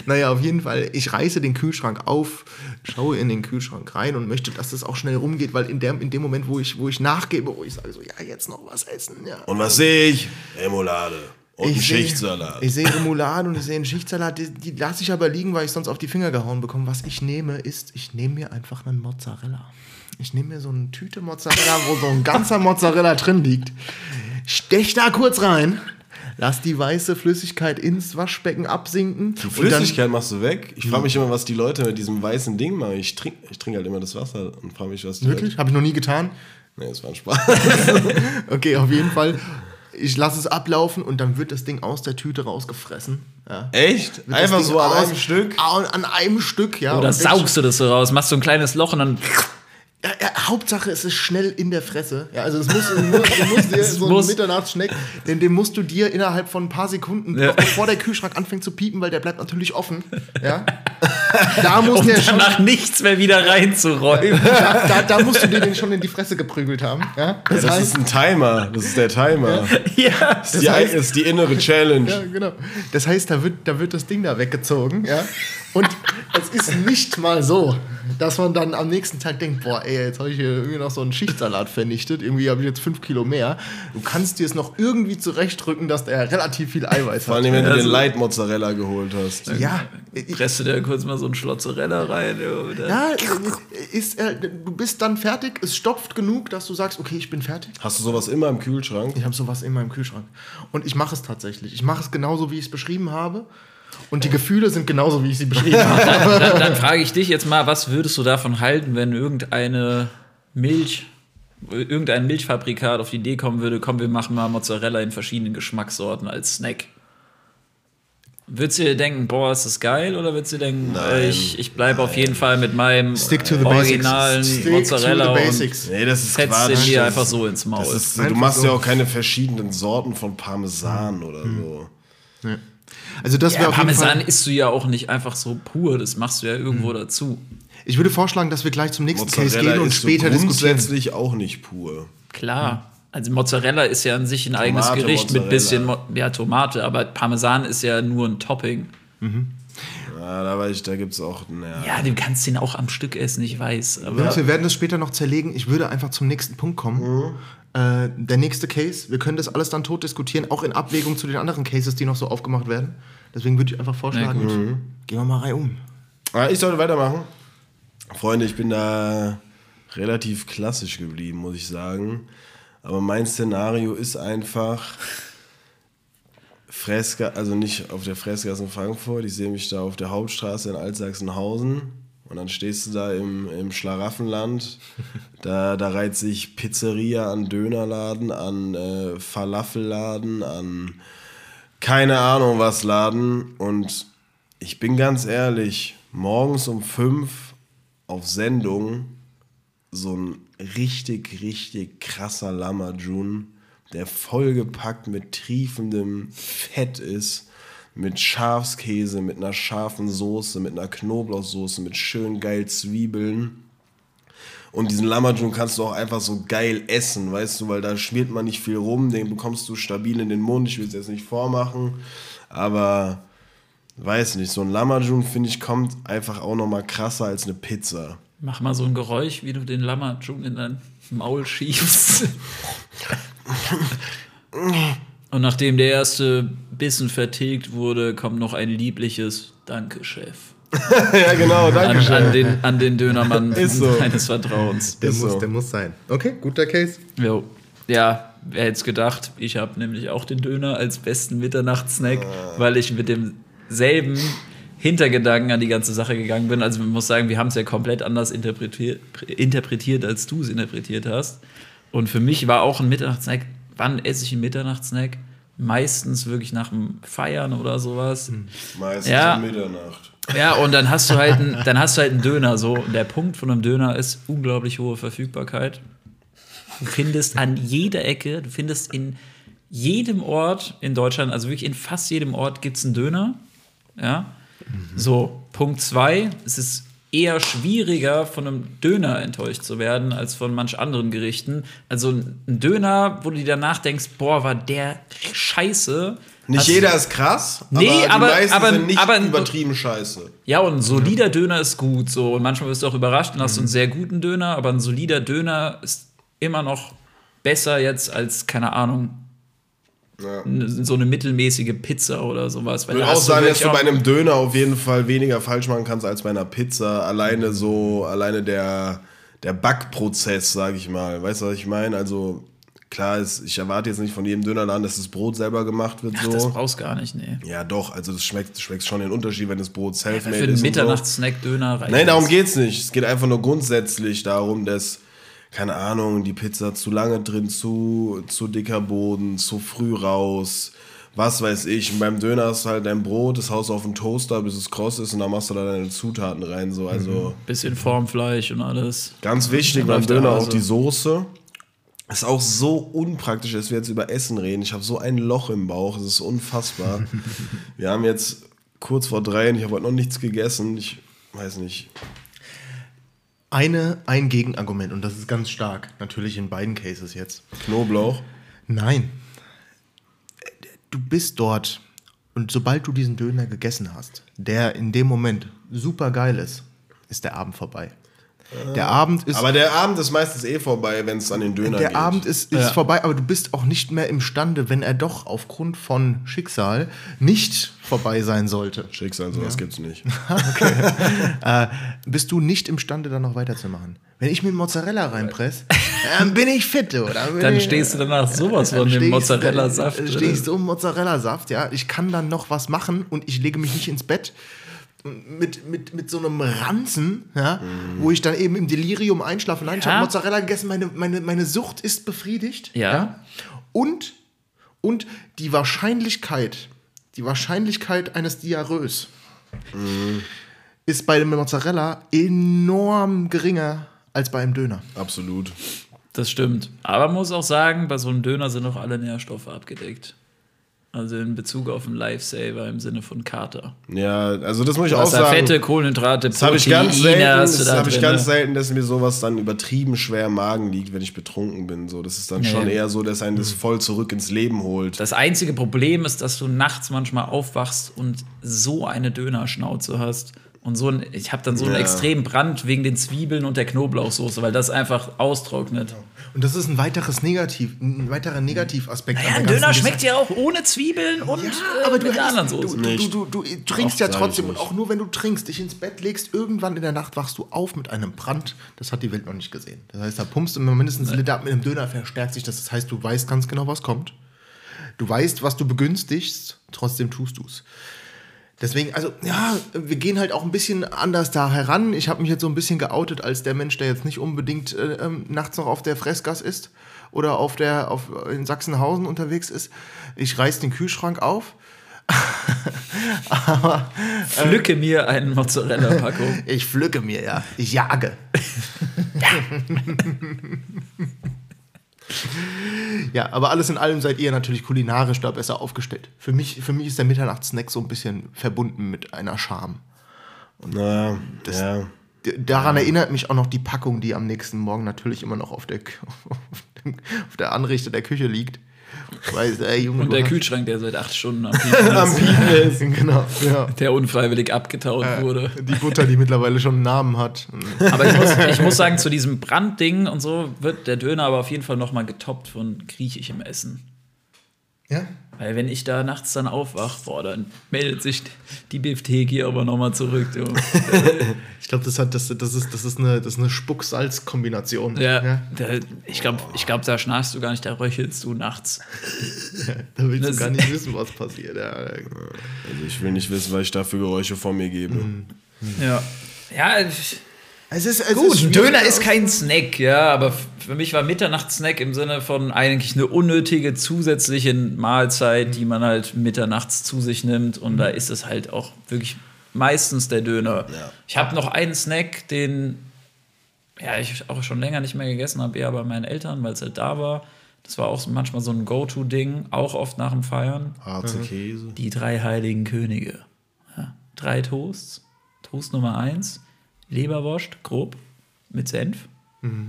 naja, auf jeden Fall, ich reiße den Kühlschrank auf, schaue in den Kühlschrank rein und möchte, dass das auch schnell rumgeht, weil in, der, in dem Moment, wo ich, wo ich nachgebe, wo ich sage so, ja, jetzt noch was essen, ja. Und was sehe ich? Emolade. Und Ich sehe- Schichtsalat. Ich sehe Remouladen und ich sehe einen Schichtsalat, die, die lasse ich aber liegen, weil ich sonst auf die Finger gehauen bekomme. Was ich nehme, ist, ich nehme mir einfach einen Mozzarella. Ich nehme mir so eine Tüte Mozzarella, wo so ein ganzer Mozzarella drin liegt. Stech da kurz rein, lass die weiße Flüssigkeit ins Waschbecken absinken. Die Flüssigkeit machst du weg. Ich frage mich immer, was die Leute mit diesem weißen Ding machen. Ich trinke ich trink halt immer das Wasser und frage mich, was die dann, wirklich? Habe ich noch nie getan. Nee, das war ein Spaß. Okay, auf jeden Fall. Ich lasse es ablaufen und dann wird das Ding aus der Tüte rausgefressen. Ja. Echt? Einfach so an aus- einem Stück? An, an einem Stück, ja. Oder saugst du das so raus, machst so ein kleines Loch und dann. Ja, ja, Hauptsache, es ist schnell in der Fresse. Ja, also es muss, du musst, du musst dir so muss. einen Mitternachtsschneck, den, den musst du dir innerhalb von ein paar Sekunden, Ja. bevor der Kühlschrank anfängt zu piepen, weil der bleibt natürlich offen. Ja, da muss Um der schon, danach nichts mehr wieder reinzuräumen. da, da, da musst du dir den schon in die Fresse geprügelt haben. Ja, das, Das heißt, ist ein Timer. Das ist der Timer. ja. Das ist die, heißt- ist die innere Challenge. ja, genau. Das heißt, da wird, da wird das Ding da weggezogen. Ja, und es ist nicht mal so, dass man dann am nächsten Tag denkt, boah, ey, jetzt habe ich hier irgendwie noch so einen Schichtsalat vernichtet. Irgendwie habe ich jetzt fünf Kilo mehr. Du kannst dir es noch irgendwie zurechtdrücken, dass der relativ viel Eiweiß Vor hat. allem, wenn du Also- den Light Mozzarella geholt hast. Ja, ich- Presst du dir kurz mal so ein Schlotzerella rein. Oder? ja ist, äh, du bist dann fertig, es stopft genug, dass du sagst, okay, ich bin fertig. Hast du sowas immer im Kühlschrank? Ich habe sowas in meinem Kühlschrank. Und ich mache es tatsächlich. Ich mache es genauso, wie ich es beschrieben habe. Und die Gefühle sind genauso, wie ich sie beschrieben habe. Dann, dann frage ich dich jetzt mal, was würdest du davon halten, wenn irgendeine Milch, irgendein Milchfabrikat auf die Idee kommen würde, komm, wir machen mal Mozzarella in verschiedenen Geschmackssorten als Snack? Würdest du dir denken, boah, ist das geil? Oder würdest du dir denken, Nein. äh, ich, ich bleibe auf jeden Fall mit meinem Stick to the originalen Mozzarella to the und basics. Nee, das ist fetzt Quatsch. den dir Das einfach so ins Maul? Das ist, du machst so. ja auch keine verschiedenen Sorten von Parmesan oder so. Also das wäre ja, auf jeden Parmesan Fall. isst du ja auch nicht einfach so pur, das machst du ja irgendwo dazu. Ich würde vorschlagen, dass wir gleich zum nächsten Case Mozzarella gehen und später so diskutieren. grundsätzlich auch nicht pur. Klar. Also Mozzarella ist ja an sich ein eigenes Tomate, Gericht mit Mozzarella. bisschen Mo ja, Tomate, aber Parmesan ist ja nur ein Topping. Ja, da weiß ich, da gibt es auch. Naja. Ja, du kannst den auch am Stück essen, ich weiß. Aber Jungs, wir werden das später noch zerlegen. Ich würde einfach zum nächsten Punkt kommen. Äh, der nächste Case, wir können das alles dann tot diskutieren, auch in Abwägung zu den anderen Cases, die noch so aufgemacht werden. Deswegen würde ich einfach vorschlagen, Na gehen wir mal rein um. Ah, ich sollte weitermachen. Freunde, ich bin da relativ klassisch geblieben, muss ich sagen. Aber mein Szenario ist einfach Freska, also nicht auf der Fressgasse in Frankfurt. Ich sehe mich da auf der Hauptstraße in Altsachsenhausen. Und dann stehst du da im, im Schlaraffenland. Da, da reiht sich Pizzeria an Dönerladen, an äh, Falafelladen, an keine Ahnung was Laden. Und ich bin ganz ehrlich, morgens um fünf auf Sendung so ein richtig, richtig krasser Lamajun, der vollgepackt mit triefendem Fett ist, mit Schafskäse, mit einer scharfen Soße, mit einer Knoblauchsoße, mit schön geil Zwiebeln. Und diesen Lamajun kannst du auch einfach so geil essen, weißt du, weil da schmiert man nicht viel rum, den bekommst du stabil in den Mund. Ich will es jetzt nicht vormachen, aber weiß nicht, so ein Lamajun, finde ich, kommt einfach auch nochmal krasser als eine Pizza. Mach mal so ein Geräusch, wie du den Lammertschun in dein Maul schiebst. Und nachdem der erste Bissen vertilgt wurde, kommt noch ein liebliches Danke, Chef. ja, genau, danke An, schön. an, den, an den Dönermann Ist so. deines Vertrauens. Der, Ist muss, so. der muss sein. Okay, guter Case. Jo. Ja, wer hätte es gedacht? Ich habe nämlich auch den Döner als besten Mitternachtssnack, weil ich mit demselben Hintergedanken an die ganze Sache gegangen bin. Also man muss sagen, wir haben es ja komplett anders interpretiert, interpretiert als du es interpretiert hast. Und für mich war auch ein Mitternachtssnack, wann esse ich einen Mitternachtssnack? Meistens wirklich nach dem Feiern oder sowas. Meistens Ja. um Mitternacht. Ja, und dann hast du halt einen, dann hast du halt einen Döner. So, Und der Punkt von einem Döner ist unglaublich hohe Verfügbarkeit. Du findest an jeder Ecke, du findest in jedem Ort in Deutschland, also wirklich in fast jedem Ort gibt es einen Döner. Ja. So, Punkt zwei, es ist eher schwieriger, von einem Döner enttäuscht zu werden, als von manch anderen Gerichten. Also ein Döner, wo du dir danach denkst, boah, war der scheiße. Nicht Hast- jeder ist krass, Nee, aber die meisten aber- sind nicht aber- übertrieben scheiße. Ja, und ein solider Döner ist gut so. Und manchmal wirst du auch überrascht und hast Mhm. einen sehr guten Döner, aber ein solider Döner ist immer noch besser jetzt als, keine Ahnung, Ja. so eine mittelmäßige Pizza oder sowas. Weil Ich würde auch sagen, dass du bei einem Döner auf jeden Fall weniger falsch machen kannst als bei einer Pizza. Alleine so, alleine der, der Backprozess, sage ich mal. Weißt du, was ich meine? Also klar, ist, ich erwarte jetzt nicht von jedem Dönerladen, dass das Brot selber gemacht wird. Ach, so. das brauchst du gar nicht, nee. ja, doch, also das schmeckt, du schmeckst schon den Unterschied, wenn das Brot selfmade für ist. einen und so. Mitternachtssnack-Döner reicht Nein, darum geht's nicht. Es geht einfach nur grundsätzlich darum, dass, keine Ahnung, die Pizza zu lange drin, zu, zu dicker Boden, zu früh raus, was weiß ich. Und beim Döner hast du halt dein Brot, das haust du auf den Toaster, bis es kross ist und dann machst du da deine Zutaten rein. So. Also Bisschen Formfleisch und alles. ganz wichtig beim Döner auch die Soße. Ist auch so unpraktisch, dass wir jetzt über Essen reden. Ich habe so ein Loch im Bauch, es ist unfassbar. wir haben jetzt kurz vor drei und ich habe heute noch nichts gegessen. Ich weiß nicht. Eine, ein Gegenargument, und das ist ganz stark, natürlich in beiden Cases jetzt. Knoblauch. Nein. Du bist dort und sobald du diesen Döner gegessen hast, der in dem Moment super geil ist, ist der Abend vorbei. Der Abend ist Aber der Abend ist meistens eh vorbei, wenn es an den Döner der geht. Abend ist, ist Ja. vorbei, aber du bist auch nicht mehr imstande, wenn er doch aufgrund von Schicksal nicht vorbei sein sollte. Schicksal, sowas gibt's nicht. äh, bist du nicht imstande, dann noch weiterzumachen. Wenn ich mir Mozzarella reinpresse, dann bin ich fit, oder? Dann, bin Dann ich- stehst du danach sowas von dem Mozzarella-Saft. Dann ich so im Mozzarella-Saft, ja. Ich kann dann noch was machen und ich lege mich nicht ins Bett mit, mit, mit so einem Ranzen, ja, wo ich dann eben im Delirium einschlafe. Nein, ich Ja. habe Mozzarella gegessen, meine, meine, meine Sucht ist befriedigt. Ja. Und, und die Wahrscheinlichkeit, die Wahrscheinlichkeit eines Diarrhoes ist bei dem Mozzarella enorm geringer als bei einem Döner. Absolut. Das stimmt. Aber man muss auch sagen, bei so einem Döner sind auch alle Nährstoffe abgedeckt. Also in Bezug auf einen Lifesaver im Sinne von Kater. Ja, also das muss ich auch Wasser, sagen. Fette, Kohlenhydrate, das habe ich ganz selten, das da habe ich ganz selten, dass mir sowas dann übertrieben schwer im Magen liegt, wenn ich betrunken bin. So, das ist dann Nee. schon eher so, dass einen das voll zurück ins Leben holt. Das einzige Problem ist, dass du nachts manchmal aufwachst und so eine Dönerschnauze hast. Und so ein, ich habe dann so einen Ja. extremen Brand wegen den Zwiebeln und der Knoblauchsoße, weil das einfach austrocknet. Und das ist ein weiteres Negativ, ein weiterer Negativaspekt. Ja, an der ein ganzen Döner Geschichte. schmeckt ja auch ohne Zwiebeln und Ja, äh, aber du, mit einer anderen du, Soße. du, du, du, du trinkst ja trotzdem und auch nur wenn du trinkst, dich ins Bett legst, irgendwann in der Nacht wachst du auf mit einem Brand. Das hat die Welt noch nicht gesehen. Das heißt, da pumpst du immer mindestens einen Liter ab mit einem Döner, verstärkt sich das. Das heißt, du weißt ganz genau, was kommt. Du weißt, was du begünstigst, trotzdem tust du es. Deswegen, also ja, wir gehen halt auch ein bisschen anders da heran. Ich habe mich jetzt so ein bisschen geoutet als der Mensch, der jetzt nicht unbedingt äh, ähm, nachts noch auf der Fressgas ist oder auf der auf, in Sachsenhausen unterwegs ist. Ich reiß den Kühlschrank auf. Aber Pflücke mir eine Mozzarella-Packung. ich pflücke mir, ja. Ich jage. Ja, aber alles in allem seid ihr natürlich kulinarisch da besser aufgestellt. Für mich, für mich ist der Mitternachtssnack so ein bisschen verbunden mit einer Scham. Na, ja. D- Daran erinnert mich auch noch die Packung, die am nächsten Morgen natürlich immer noch auf der, auf dem- auf der Anrichte der Küche liegt. Weil, ey, Junge, Und der Kühlschrank, der seit acht Stunden am Piepen ist, Genau, ja. der unfreiwillig abgetaut wurde. Die Butter, die mittlerweile schon einen Namen hat. Aber ich muss, ich muss sagen, zu diesem Brandding und so wird der Döner aber auf jeden Fall noch mal getoppt von griechischem Essen. Ja? Weil wenn ich da nachts dann aufwach, boah, dann meldet sich die Beefsteak aber noch mal zurück. Du. Ich glaube, das, hat- das, das, ist, das ist eine, das ist eine Spuck-Salz-Kombination. Ja, Da, ich glaube, ich glaub, da schnarchst du gar nicht, da röchelst du nachts. Da willst Das- du gar nicht wissen, was passiert. Ja. Also ich will nicht wissen, was ich da für Geräusche vor mir gebe. Ja. Ja, ich- Es ist, es Gut, ist. Döner ist kein Snack, ja, aber für mich war Mitternachtssnack im Sinne von eigentlich eine unnötige zusätzliche Mahlzeit, die man halt mitternachts zu sich nimmt und da ist es halt auch wirklich meistens der Döner. Ja. Ich habe noch einen Snack, den ja, ich auch schon länger nicht mehr gegessen habe, eher bei meinen Eltern, weil es halt da war. Das war auch manchmal so ein Go-To-Ding, auch oft nach dem Feiern. Harze Käse. Die drei heiligen Könige. Ja, drei Toasts. Toast Nummer eins, Leberwurst, grob, mit Senf.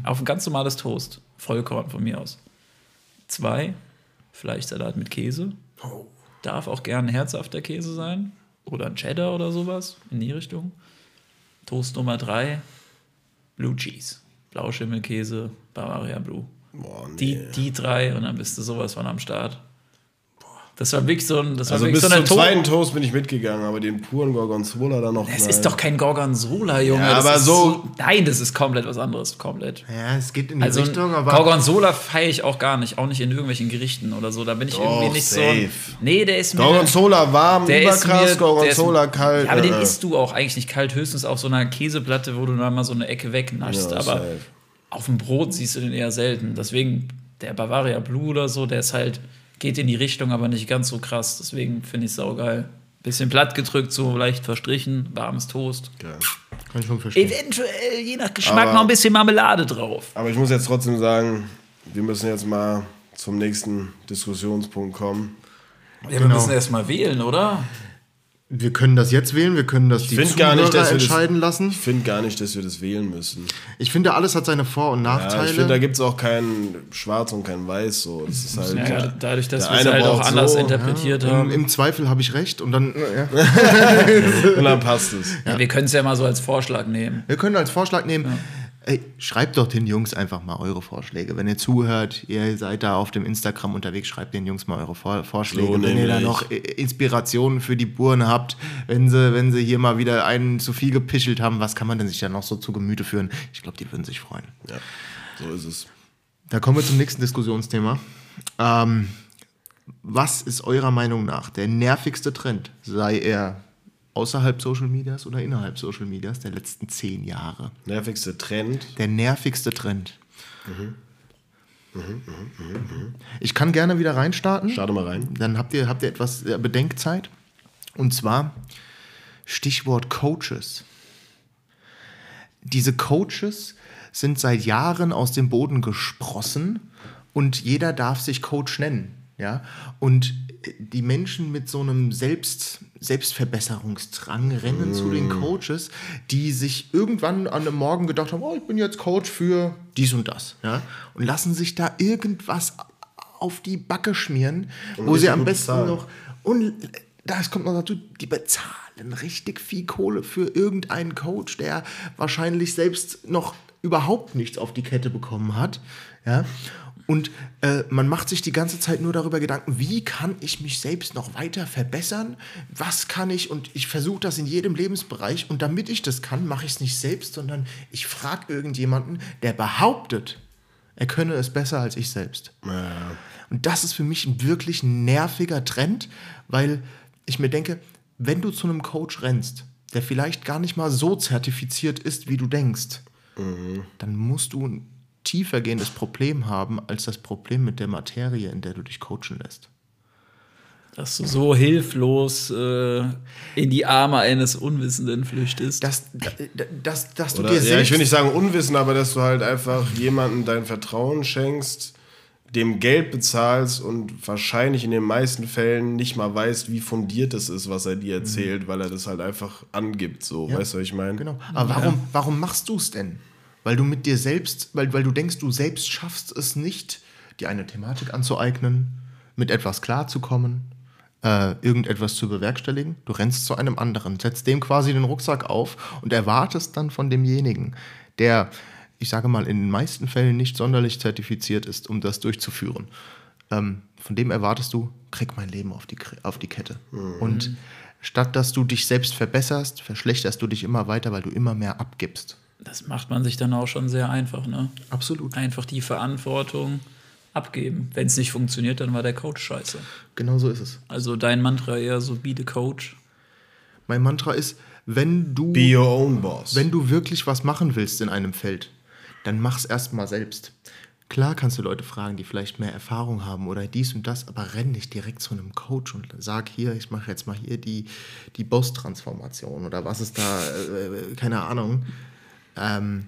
Auf ein ganz normales Toast. Vollkorn von mir aus. Zwei, Fleischsalat mit Käse. Darf auch gerne ein herzhafter Käse sein. Oder ein Cheddar oder sowas, in die Richtung. Toast Nummer drei, Blue Cheese. Blauschimmelkäse, Bavaria Blue. Boah, nee. Die, die drei und dann bist du sowas von am Start. Das war wirklich so ein, das war also wirklich bis so zum zweiten Toast bin ich mitgegangen, aber den puren Gorgonzola dann noch. Es ist doch kein Gorgonzola, Junge. Ja, aber so- Nein, das ist komplett was anderes. Komplett. Ja, es geht in die Also Richtung, aber. Gorgonzola feiere ich auch gar nicht. Auch nicht in irgendwelchen Gerichten oder so. Da bin ich Doch, irgendwie nicht so. safe. Nee, der ist mir. Gorgonzola warm, der ist mir, überkrass, der ist, Gorgonzola kalt. Ja, aber den äh, isst du auch eigentlich nicht kalt. Höchstens auf so einer Käseplatte, wo du dann mal so eine Ecke wegnaschst. Ja, aber safe. auf dem Brot siehst du den eher selten. Deswegen der Bavaria Blue oder so, der ist halt, geht in die Richtung, aber nicht ganz so krass. Deswegen finde ich es saugeil. Bisschen platt gedrückt, so leicht verstrichen, warmes Toast. Geil. Kann ich schon verstehen. Eventuell, je nach Geschmack, Aber- noch ein bisschen Marmelade drauf. Aber ich muss jetzt trotzdem sagen, wir müssen jetzt mal zum nächsten Diskussionspunkt kommen. Ja, wir Genau. müssen erst mal wählen, oder? Wir können das jetzt wählen, wir können das die gar nicht, Zuhörer dass wir das- entscheiden lassen. Ich finde gar nicht, dass wir das wählen müssen. Ich finde, alles hat seine Vor- und Ja, Nachteile. ich finde, da gibt es auch kein Schwarz und kein Weiß. So. Das ist halt, Ja, dadurch, dass wir es halt auch anders so, interpretiert Im, haben. Im Zweifel habe ich recht und dann. Ja. Und dann passt es. Ja, wir können es ja mal so als Vorschlag nehmen. Wir können als Vorschlag nehmen, ey, schreibt doch den Jungs einfach mal eure Vorschläge. Wenn ihr zuhört, ihr seid da auf dem Instagram unterwegs, schreibt den Jungs mal eure Vor Vorschläge. So wenn ihr da noch Inspirationen für die Buren habt, wenn sie, wenn sie hier mal wieder einen zu viel gepischelt haben, was kann man denn sich da noch so zu Gemüte führen? Ich glaube, die würden sich freuen. Ja, so ist es. Da kommen wir zum nächsten Diskussionsthema. Ähm, was ist eurer Meinung nach der nervigste Trend? Sei er außerhalb Social Medias oder innerhalb Social Medias der letzten zehn Jahre? Nervigste Trend. Der nervigste Trend. Ich kann gerne wieder reinstarten. Starte mal rein. Dann habt ihr, habt ihr etwas Bedenkzeit. Und zwar Stichwort Coaches. Diese Coaches sind seit Jahren aus dem Boden gesprossen und jeder darf sich Coach nennen. Ja? Und die Menschen mit so einem Selbst, Selbstverbesserungsdrang rennen zu den Coaches, die sich irgendwann an einem Morgen gedacht haben, oh, ich bin jetzt Coach für dies und das. Ja? Und lassen sich da irgendwas auf die Backe schmieren, wo sie am besten bezahlen. noch und das kommt noch dazu, die bezahlen richtig viel Kohle für irgendeinen Coach, der wahrscheinlich selbst noch überhaupt nichts auf die Kette bekommen hat. Ja? Und äh, man macht sich die ganze Zeit nur darüber Gedanken, wie kann ich mich selbst noch weiter verbessern? Was kann ich? Und ich versuche das in jedem Lebensbereich. Und damit ich das kann, mache ich es nicht selbst, sondern ich frage irgendjemanden, der behauptet, er könne es besser als ich selbst. Und das ist für mich ein wirklich nerviger Trend, weil ich mir denke, wenn du zu einem Coach rennst, der vielleicht gar nicht mal so zertifiziert ist, wie du denkst, dann musst du tiefergehendes Problem haben als das Problem mit der Materie, in der du dich coachen lässt. Dass du so hilflos äh, in die Arme eines Unwissenden flüchtest. Dass, dass, dass du Oder, dir ja, selbst ich will nicht sagen Unwissen, aber dass du halt einfach jemandem dein Vertrauen schenkst, dem Geld bezahlst und wahrscheinlich in den meisten Fällen nicht mal weißt, wie fundiert das ist, was er dir erzählt, weil er das halt einfach angibt. So, Ja. weißt du, was ich meine? Genau. Aber warum, warum machst du es denn? Weil du mit dir selbst, weil, weil du denkst, du selbst schaffst es nicht, dir eine Thematik anzueignen, mit etwas klarzukommen, äh, irgendetwas zu bewerkstelligen. Du rennst zu einem anderen, setzt dem quasi den Rucksack auf und erwartest dann von demjenigen, der, ich sage mal, in den meisten Fällen nicht sonderlich zertifiziert ist, um das durchzuführen. Ähm, von dem erwartest du, krieg mein Leben auf die, auf die Kette. Und statt dass du dich selbst verbesserst, verschlechterst du dich immer weiter, weil du immer mehr abgibst. Das macht man sich dann auch schon sehr einfach, ne? Absolut. Einfach die Verantwortung abgeben. Wenn es nicht funktioniert, dann war der Coach scheiße. Genau so ist es. Also dein Mantra eher so be the Coach. Mein Mantra ist, wenn du, Be your own boss. wenn du wirklich was machen willst in einem Feld, dann mach's erstmal selbst. Klar kannst du Leute fragen, die vielleicht mehr Erfahrung haben oder dies und das, aber renn nicht direkt zu einem Coach und sag hier, ich mache jetzt mal hier die, die Boss-Transformation oder was ist da, äh, keine Ahnung. Ähm,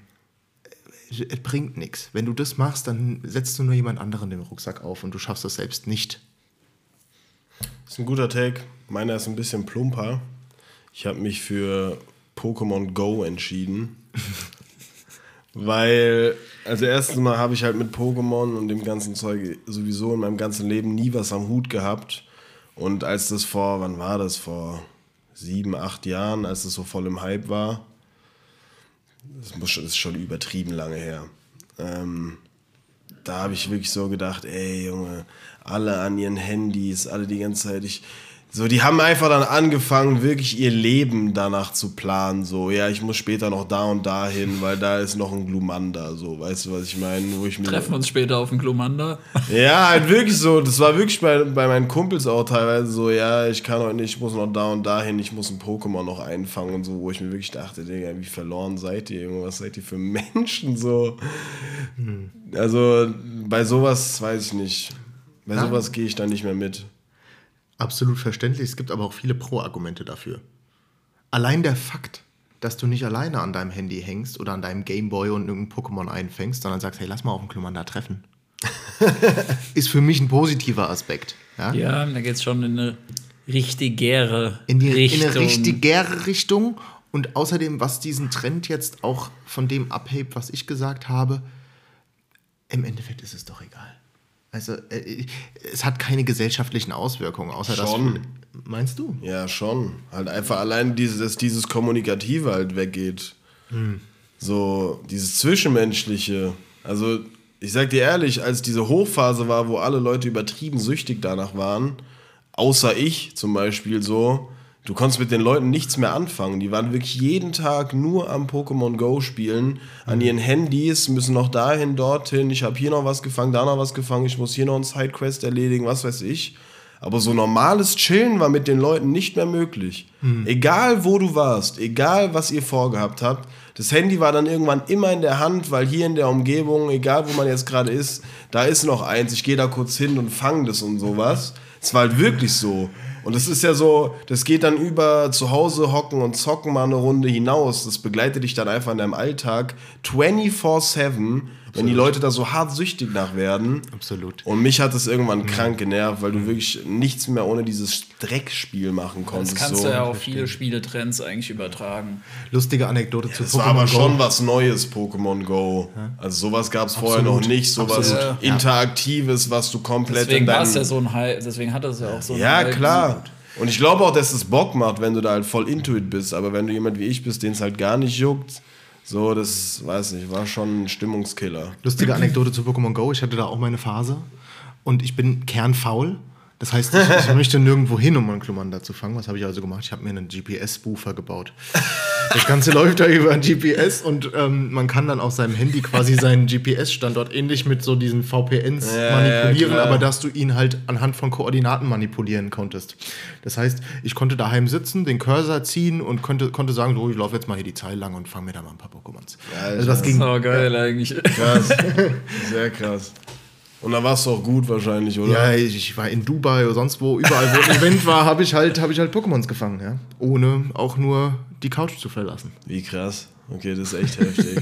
es bringt nichts. Wenn du das machst, dann setzt du nur jemand anderen den Rucksack auf und du schaffst es selbst nicht. Das ist ein guter Take. Meiner ist ein bisschen plumper. Ich habe mich für Pokémon Go entschieden. Weil, also erstens mal habe ich halt mit Pokémon und dem ganzen Zeug sowieso in meinem ganzen Leben nie was am Hut gehabt. Und als das vor, wann war das? Vor sieben, acht Jahren, als das so voll im Hype war. Das muss schon, das ist schon übertrieben lange her. Ähm, da habe ich wirklich so gedacht, ey Junge, alle an ihren Handys, alle die ganze Zeit, ich, so, die haben einfach dann angefangen, wirklich ihr Leben danach zu planen, so, ja, ich muss später noch da und da hin, weil da ist noch ein Glumanda, so, weißt du, was ich meine, wo ich mir Treffen uns später auf dem Glomanda. ja, halt wirklich so. Das war wirklich bei, bei meinen Kumpels auch teilweise so, ja, ich kann heute nicht, ich muss noch da und dahin, ich muss ein Pokémon noch einfangen und so, wo ich mir wirklich dachte, Digga, wie verloren seid ihr, was seid ihr für Menschen so? Also bei sowas weiß ich nicht. Bei Ja. sowas gehe ich dann nicht mehr mit. Absolut verständlich. Es gibt aber auch viele Pro-Argumente dafür. Allein der Fakt, dass du nicht alleine an deinem Handy hängst oder an deinem Gameboy und irgendein Pokémon einfängst, sondern sagst, hey, lass mal auf dem Glumanda treffen, ist für mich ein positiver Aspekt. Ja? Ja, da geht es schon in eine richtigere In, die, in Richtung. eine richtigere Richtung. Und außerdem, was diesen Trend jetzt auch von dem abhebt, was ich gesagt habe, im Endeffekt ist es doch egal. Also, es hat keine gesellschaftlichen Auswirkungen, außer Schon. dass. Meinst du? Ja, schon. Halt einfach allein dieses, dass dieses Kommunikative halt weggeht. So, dieses Zwischenmenschliche. Also, ich sag dir ehrlich, als diese Hochphase war, wo alle Leute übertrieben süchtig danach waren, außer ich zum Beispiel so, du konntest mit den Leuten nichts mehr anfangen. Die waren wirklich jeden Tag nur am Pokémon Go spielen, an ihren Handys, müssen noch dahin, dorthin, ich habe hier noch was gefangen, da noch was gefangen, ich muss hier noch einen Sidequest erledigen, was weiß ich. Aber so normales Chillen war mit den Leuten nicht mehr möglich. Egal wo du warst, egal was ihr vorgehabt habt, das Handy war dann irgendwann immer in der Hand, weil hier in der Umgebung, egal wo man jetzt gerade ist, da ist noch eins, ich gehe da kurz hin und fange das und sowas. Es war halt wirklich so. Und es ist ja so, das geht dann über zu Hause hocken und zocken mal eine Runde hinaus. Das begleitet dich dann einfach in deinem Alltag 24-7, wenn die Leute da so hart süchtig nach werden. Absolut. Und mich hat es irgendwann krank genervt, weil du wirklich nichts mehr ohne dieses Dreckspiel machen konntest. Das kannst so. du ja auf viele Spieletrends eigentlich übertragen. Lustige Anekdote zu Das war aber Pokémon Go. schon was Neues, Pokémon Go. Also sowas gab es vorher noch Absolut. nicht. Sowas Absolut. Interaktives, was du komplett Deswegen in war deinem... es ja so ein deswegen hat es ja auch so ein Ja, Hype. klar. Und ich glaube auch, dass es Bock macht, wenn du da halt voll into it bist. Aber wenn du jemand wie ich bist, den es halt gar nicht juckt, so, das, weiß nicht, war schon ein Stimmungskiller. Lustige Anekdote zu Pokémon Go. Ich hatte da auch meine Phase. Und ich bin kernfaul. Das heißt, ich, ich möchte nirgendwo hin, um einen Glumanda zu fangen. Was habe ich also gemacht? Ich habe mir einen GPS-Spoofer gebaut. Das Ganze läuft da über ein GPS und ähm, man kann dann auf seinem Handy quasi seinen GPS-Standort ähnlich mit so diesen VPNs Ja, manipulieren, ja, aber dass du ihn halt anhand von Koordinaten manipulieren konntest. Das heißt, ich konnte daheim sitzen, den Cursor ziehen und konnte, konnte sagen, so, ich laufe jetzt mal hier die Zeile lang und fange mir da mal ein paar Pokémons. Also das ging So geil eigentlich. Krass. Sehr krass. Und da warst du auch gut wahrscheinlich, oder? Ja, ich, ich war in Dubai oder sonst wo, überall, wo ein Event war, habe ich halt, habe ich halt Pokémons gefangen, ja. Ohne auch nur die Couch zu verlassen. Wie krass. Okay, das ist echt heftig.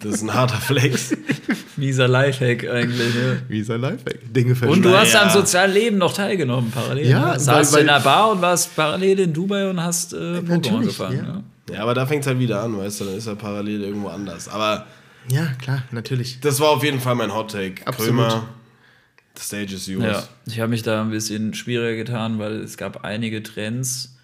Das ist ein harter Flex. Mieser Lifehack eigentlich. Ja. Ein Lifehack? Dinge Und du hast Ja. am sozialen Leben noch teilgenommen, parallel. Ja, ne? Saßt weil- in einer Bar und warst parallel in Dubai und hast äh, Pokémon gefangen. ja. Ja. Ja, aber da fängt es halt wieder an, weißt du, dann ist er parallel irgendwo anders. Aber Ja, klar, natürlich. das war auf jeden Fall mein Hot Take. Absolut. Krömer, the stage is yours. Ja, ich habe mich da ein bisschen schwieriger getan, weil es gab einige Trends,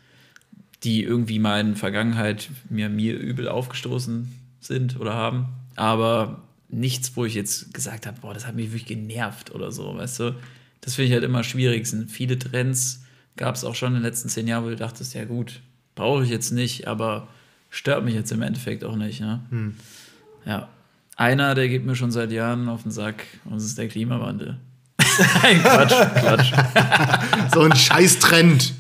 die irgendwie mal in der Vergangenheit mir, mir übel aufgestoßen sind oder haben. Aber nichts, wo ich jetzt gesagt habe, boah, das hat mich wirklich genervt oder so, weißt du? Das finde ich halt immer schwierig. Sind viele Trends gab es auch schon in den letzten zehn Jahren, wo du dachtest, ja gut, brauche ich jetzt nicht, aber stört mich jetzt im Endeffekt auch nicht. Ne? Ja. Einer, der geht mir schon seit Jahren auf den Sack und das ist der Klimawandel. Nein, Quatsch, Quatsch. So ein Scheiß-Trend.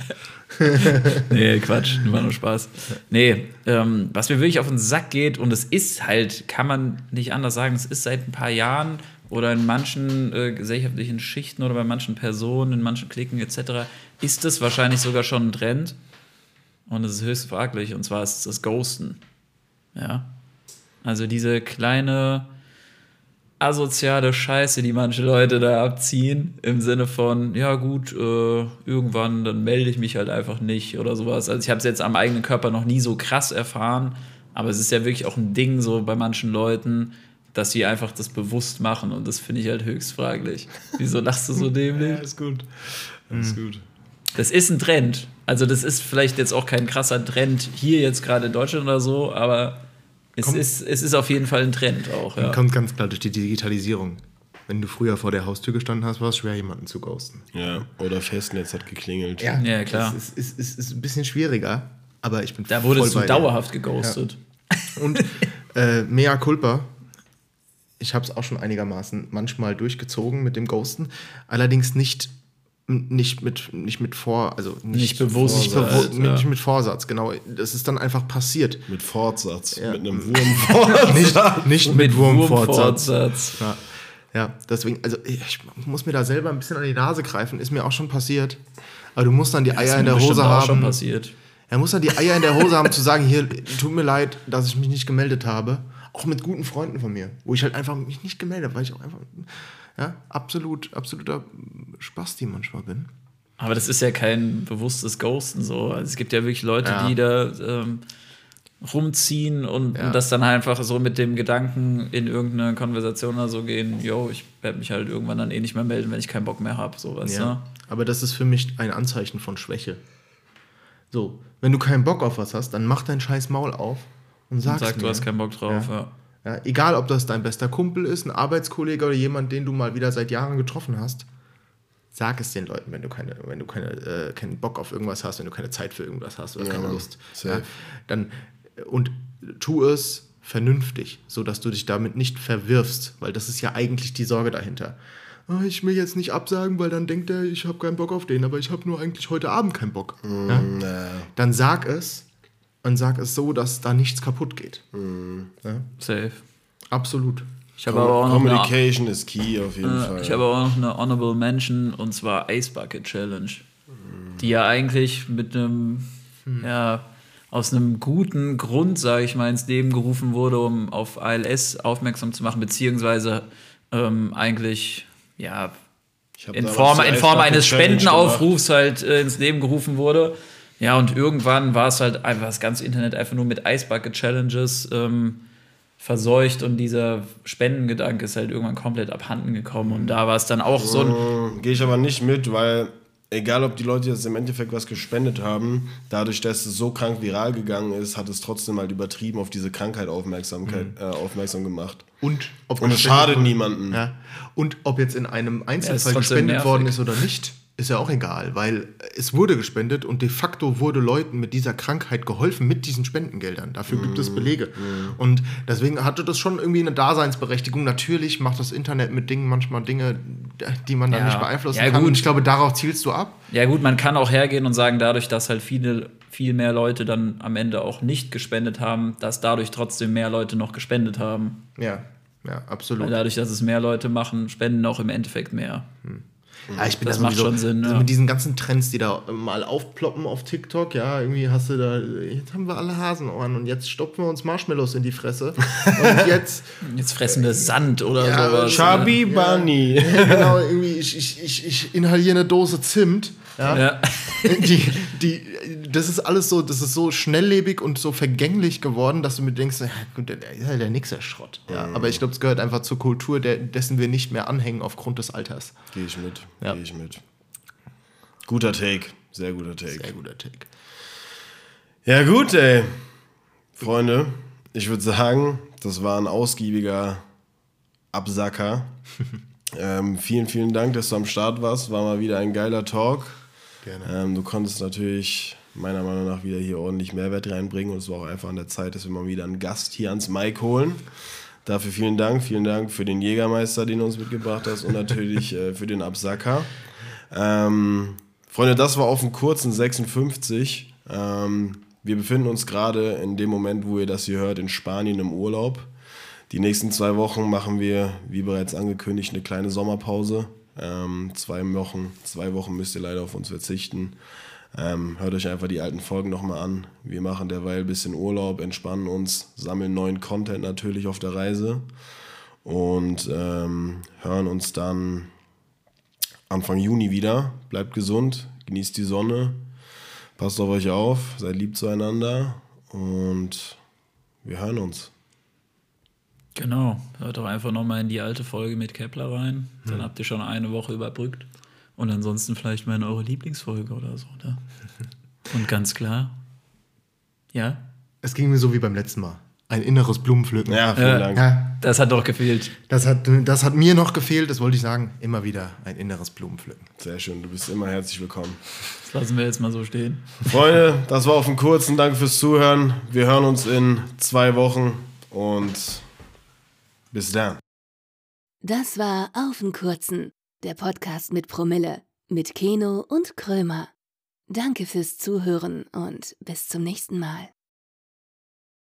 Nee, Quatsch, war nur Spaß. Nee, ähm, was mir wirklich auf den Sack geht, und es ist halt, kann man nicht anders sagen, es ist seit ein paar Jahren oder in manchen äh, gesellschaftlichen Schichten oder bei manchen Personen, in manchen Klicken etc., ist das wahrscheinlich sogar schon ein Trend. Und es ist höchst fraglich, und zwar ist es das Ghosten. Ja. Also diese kleine asoziale Scheiße, die manche Leute da abziehen, im Sinne von, ja gut, äh, irgendwann, dann melde ich mich halt einfach nicht oder sowas. Also ich habe es jetzt am eigenen Körper noch nie so krass erfahren, aber es ist ja wirklich auch ein Ding so bei manchen Leuten, dass sie einfach das bewusst machen und das finde ich halt höchst fraglich. Wieso lachst du so dämlich? ist gut. Ist gut. Das ist ein Trend. Also das ist vielleicht jetzt auch kein krasser Trend hier jetzt gerade in Deutschland oder so, aber es, ist, es ist auf jeden Fall ein Trend auch. Ja. Kommt ganz klar durch die Digitalisierung. Wenn du früher vor der Haustür gestanden hast, war es schwer, jemanden zu ghosten. Ja, oder Festnetz hat geklingelt. Ja, klar. Das ist, ist, ist, ist ein bisschen schwieriger, aber ich bin Da wurdest voll du dir. dauerhaft geghostet. Und äh, mea culpa. Ich habe es auch schon einigermaßen manchmal durchgezogen mit dem Ghosten. Allerdings nicht, nicht, mit, nicht mit Vor... Also nicht, Nicht bewusst, Nicht, bewu halt, ja. nicht mit Vorsatz, genau. Das ist dann einfach passiert. Mit Fortsatz. Ja. Mit einem Wurmfortsatz. Nicht, nicht mit, Wurmfortsatz. Wurmfortsatz. Ja. ja, deswegen, also ich muss mir da selber ein bisschen an die Nase greifen, ist mir auch schon passiert. Aber du musst dann die Eier in der Hose auch schon haben. passiert. Er muss dann die Eier in der Hose haben, zu sagen, hier, tut mir leid, dass ich mich nicht gemeldet habe. Auch mit guten Freunden von mir, wo ich halt einfach mich nicht gemeldet habe, weil ich auch einfach, ja, absolut, absoluter Spasti manchmal bin. Aber das ist ja kein bewusstes Ghosten so. Also es gibt ja wirklich Leute, Ja. die da ähm, rumziehen und, Ja. und das dann einfach so mit dem Gedanken in irgendeine Konversation oder so gehen, yo, ich werde mich halt irgendwann dann eh nicht mehr melden, wenn ich keinen Bock mehr habe, Ja. Aber das ist für mich ein Anzeichen von Schwäche. So, wenn du keinen Bock auf was hast, dann mach dein scheiß Maul auf und du? sag's Und sag, du mir. hast keinen Bock drauf, ja. Ja, egal, ob das dein bester Kumpel ist, ein Arbeitskollege oder jemand, den du mal wieder seit Jahren getroffen hast, sag es den Leuten, wenn du, keine, wenn du keine, äh, keinen Bock auf irgendwas hast, wenn du keine Zeit für irgendwas hast oder Ja, keine. Lust. Ja, dann, und tu es vernünftig, sodass du dich damit nicht verwirfst, weil das ist ja eigentlich die Sorge dahinter. Ah, Ich will jetzt nicht absagen, weil dann denkt er, ich habe keinen Bock auf den, aber ich habe nur eigentlich heute Abend keinen Bock. Ja? Na, Dann sag es und sag es so, dass da nichts kaputt geht. Ja? Safe. Absolut. Ich habe aber auch noch eine, Communication ist key auf jeden äh, Fall. ich habe auch noch eine Honorable Mention und zwar Ice Bucket Challenge, die ja eigentlich mit einem ja aus einem guten Grund, sage ich mal, ins Leben gerufen wurde, um auf ALS aufmerksam zu machen, beziehungsweise ähm, eigentlich ja in Form, in Form eines Challenge Spendenaufrufs halt äh, ins Leben gerufen wurde. Ja, und irgendwann war es halt einfach das ganze Internet einfach nur mit Ice Bucket Challenges ähm, verseucht und dieser Spendengedanke ist halt irgendwann komplett abhanden gekommen. Und da war es dann auch so ein. gemacht. Gehe ich aber nicht mit, weil egal ob die Leute jetzt im Endeffekt was gespendet haben, dadurch, dass es so krank viral gegangen ist, hat es trotzdem halt übertrieben auf diese Krankheit Aufmerksamkeit, äh, aufmerksam gemacht. Und ob Und es schadet niemanden. Ja. Und ob jetzt in einem Einzelfall trotzdem gespendet nervig. worden ist oder nicht, ist ja auch egal, weil es wurde gespendet und de facto wurde Leuten mit dieser Krankheit geholfen mit diesen Spendengeldern. Dafür gibt Mhm. es Belege. Und deswegen hatte das schon irgendwie eine Daseinsberechtigung. Natürlich macht das Internet mit Dingen manchmal Dinge, die man dann Ja. nicht beeinflussen Ja, kann. gut. Und ich glaube, darauf zielst du ab. Ja, gut, man kann auch hergehen und sagen, dadurch, dass halt viele, viel mehr Leute dann am Ende auch nicht gespendet haben, dass dadurch trotzdem mehr Leute noch gespendet haben. Ja, ja, absolut. Weil dadurch, dass es mehr Leute machen, spenden auch im Endeffekt mehr. Ja, ich bin Das da macht sowieso- schon Sinn, also ja. Mit diesen ganzen Trends, die da mal aufploppen auf TikTok, ja, irgendwie hast du da, jetzt haben wir alle Hasenohren und jetzt stopfen wir uns Marshmallows in die Fresse. Und jetzt, Jetzt fressen wir Sand oder Ja, sowas. Chubby Bunny. genau, irgendwie, ich, ich, ich, ich inhaliere eine Dose Zimt. Ja, Ja. Die, die, das ist alles so, das ist so schnelllebig und so vergänglich geworden, dass du mir denkst, ja, gut, der ist halt der nixer Schrott. Ja, aber ich glaube, es gehört einfach zur Kultur, der, dessen wir nicht mehr anhängen aufgrund des Alters. Gehe ich mit. Ja. Gehe ich mit. Guter Take. Sehr guter Take. Sehr guter Take. Ja, gut, ey. Freunde, ich würde sagen, das war ein ausgiebiger Absacker. ähm, vielen, vielen Dank, dass du am Start warst. War mal wieder ein geiler Talk. Ähm, du konntest natürlich meiner Meinung nach wieder hier ordentlich Mehrwert reinbringen und es war auch einfach an der Zeit, dass wir mal wieder einen Gast hier ans Mic holen. Dafür vielen Dank. Vielen Dank für den Jägermeister, den du uns mitgebracht hast und natürlich äh, für den Absacker. Ähm, Freunde, das war auf dem kurzen 56. Ähm, wir befinden uns gerade in dem Moment, wo ihr das hier hört, in Spanien im Urlaub. Die nächsten zwei Wochen machen wir, wie bereits angekündigt, eine kleine Sommerpause. Ähm, zwei, Wochen, zwei Wochen müsst ihr leider auf uns verzichten. Ähm, hört euch einfach die alten Folgen nochmal an. Wir machen derweil ein bisschen Urlaub, entspannen uns, sammeln neuen Content natürlich auf der Reise und ähm, hören uns dann Anfang Juni wieder. Bleibt gesund, genießt die Sonne, passt auf euch auf, seid lieb zueinander und wir hören uns. Genau. Hört doch einfach nochmal in die alte Folge mit Kepler rein. Hm. Dann habt ihr schon eine Woche überbrückt. Und ansonsten vielleicht mal in eure Lieblingsfolge oder so. Ne? Und ganz klar. Ja? Es ging mir so wie beim letzten Mal. Ein inneres Blumenpflücken. Ja, vielen Ja. Dank. Ja, Das hat doch gefehlt. das hat, das hat mir noch gefehlt, das wollte ich sagen. Immer wieder ein inneres Blumenpflücken. Sehr schön, du bist immer herzlich willkommen. Das lassen wir jetzt mal so stehen. Freunde, das war auf dem kurzen. Danke fürs Zuhören. Wir hören uns in zwei Wochen und bis dann. Das war Auf den Kurzen, der Podcast mit Promille, mit Keno und Krömer. Danke fürs Zuhören und bis zum nächsten Mal.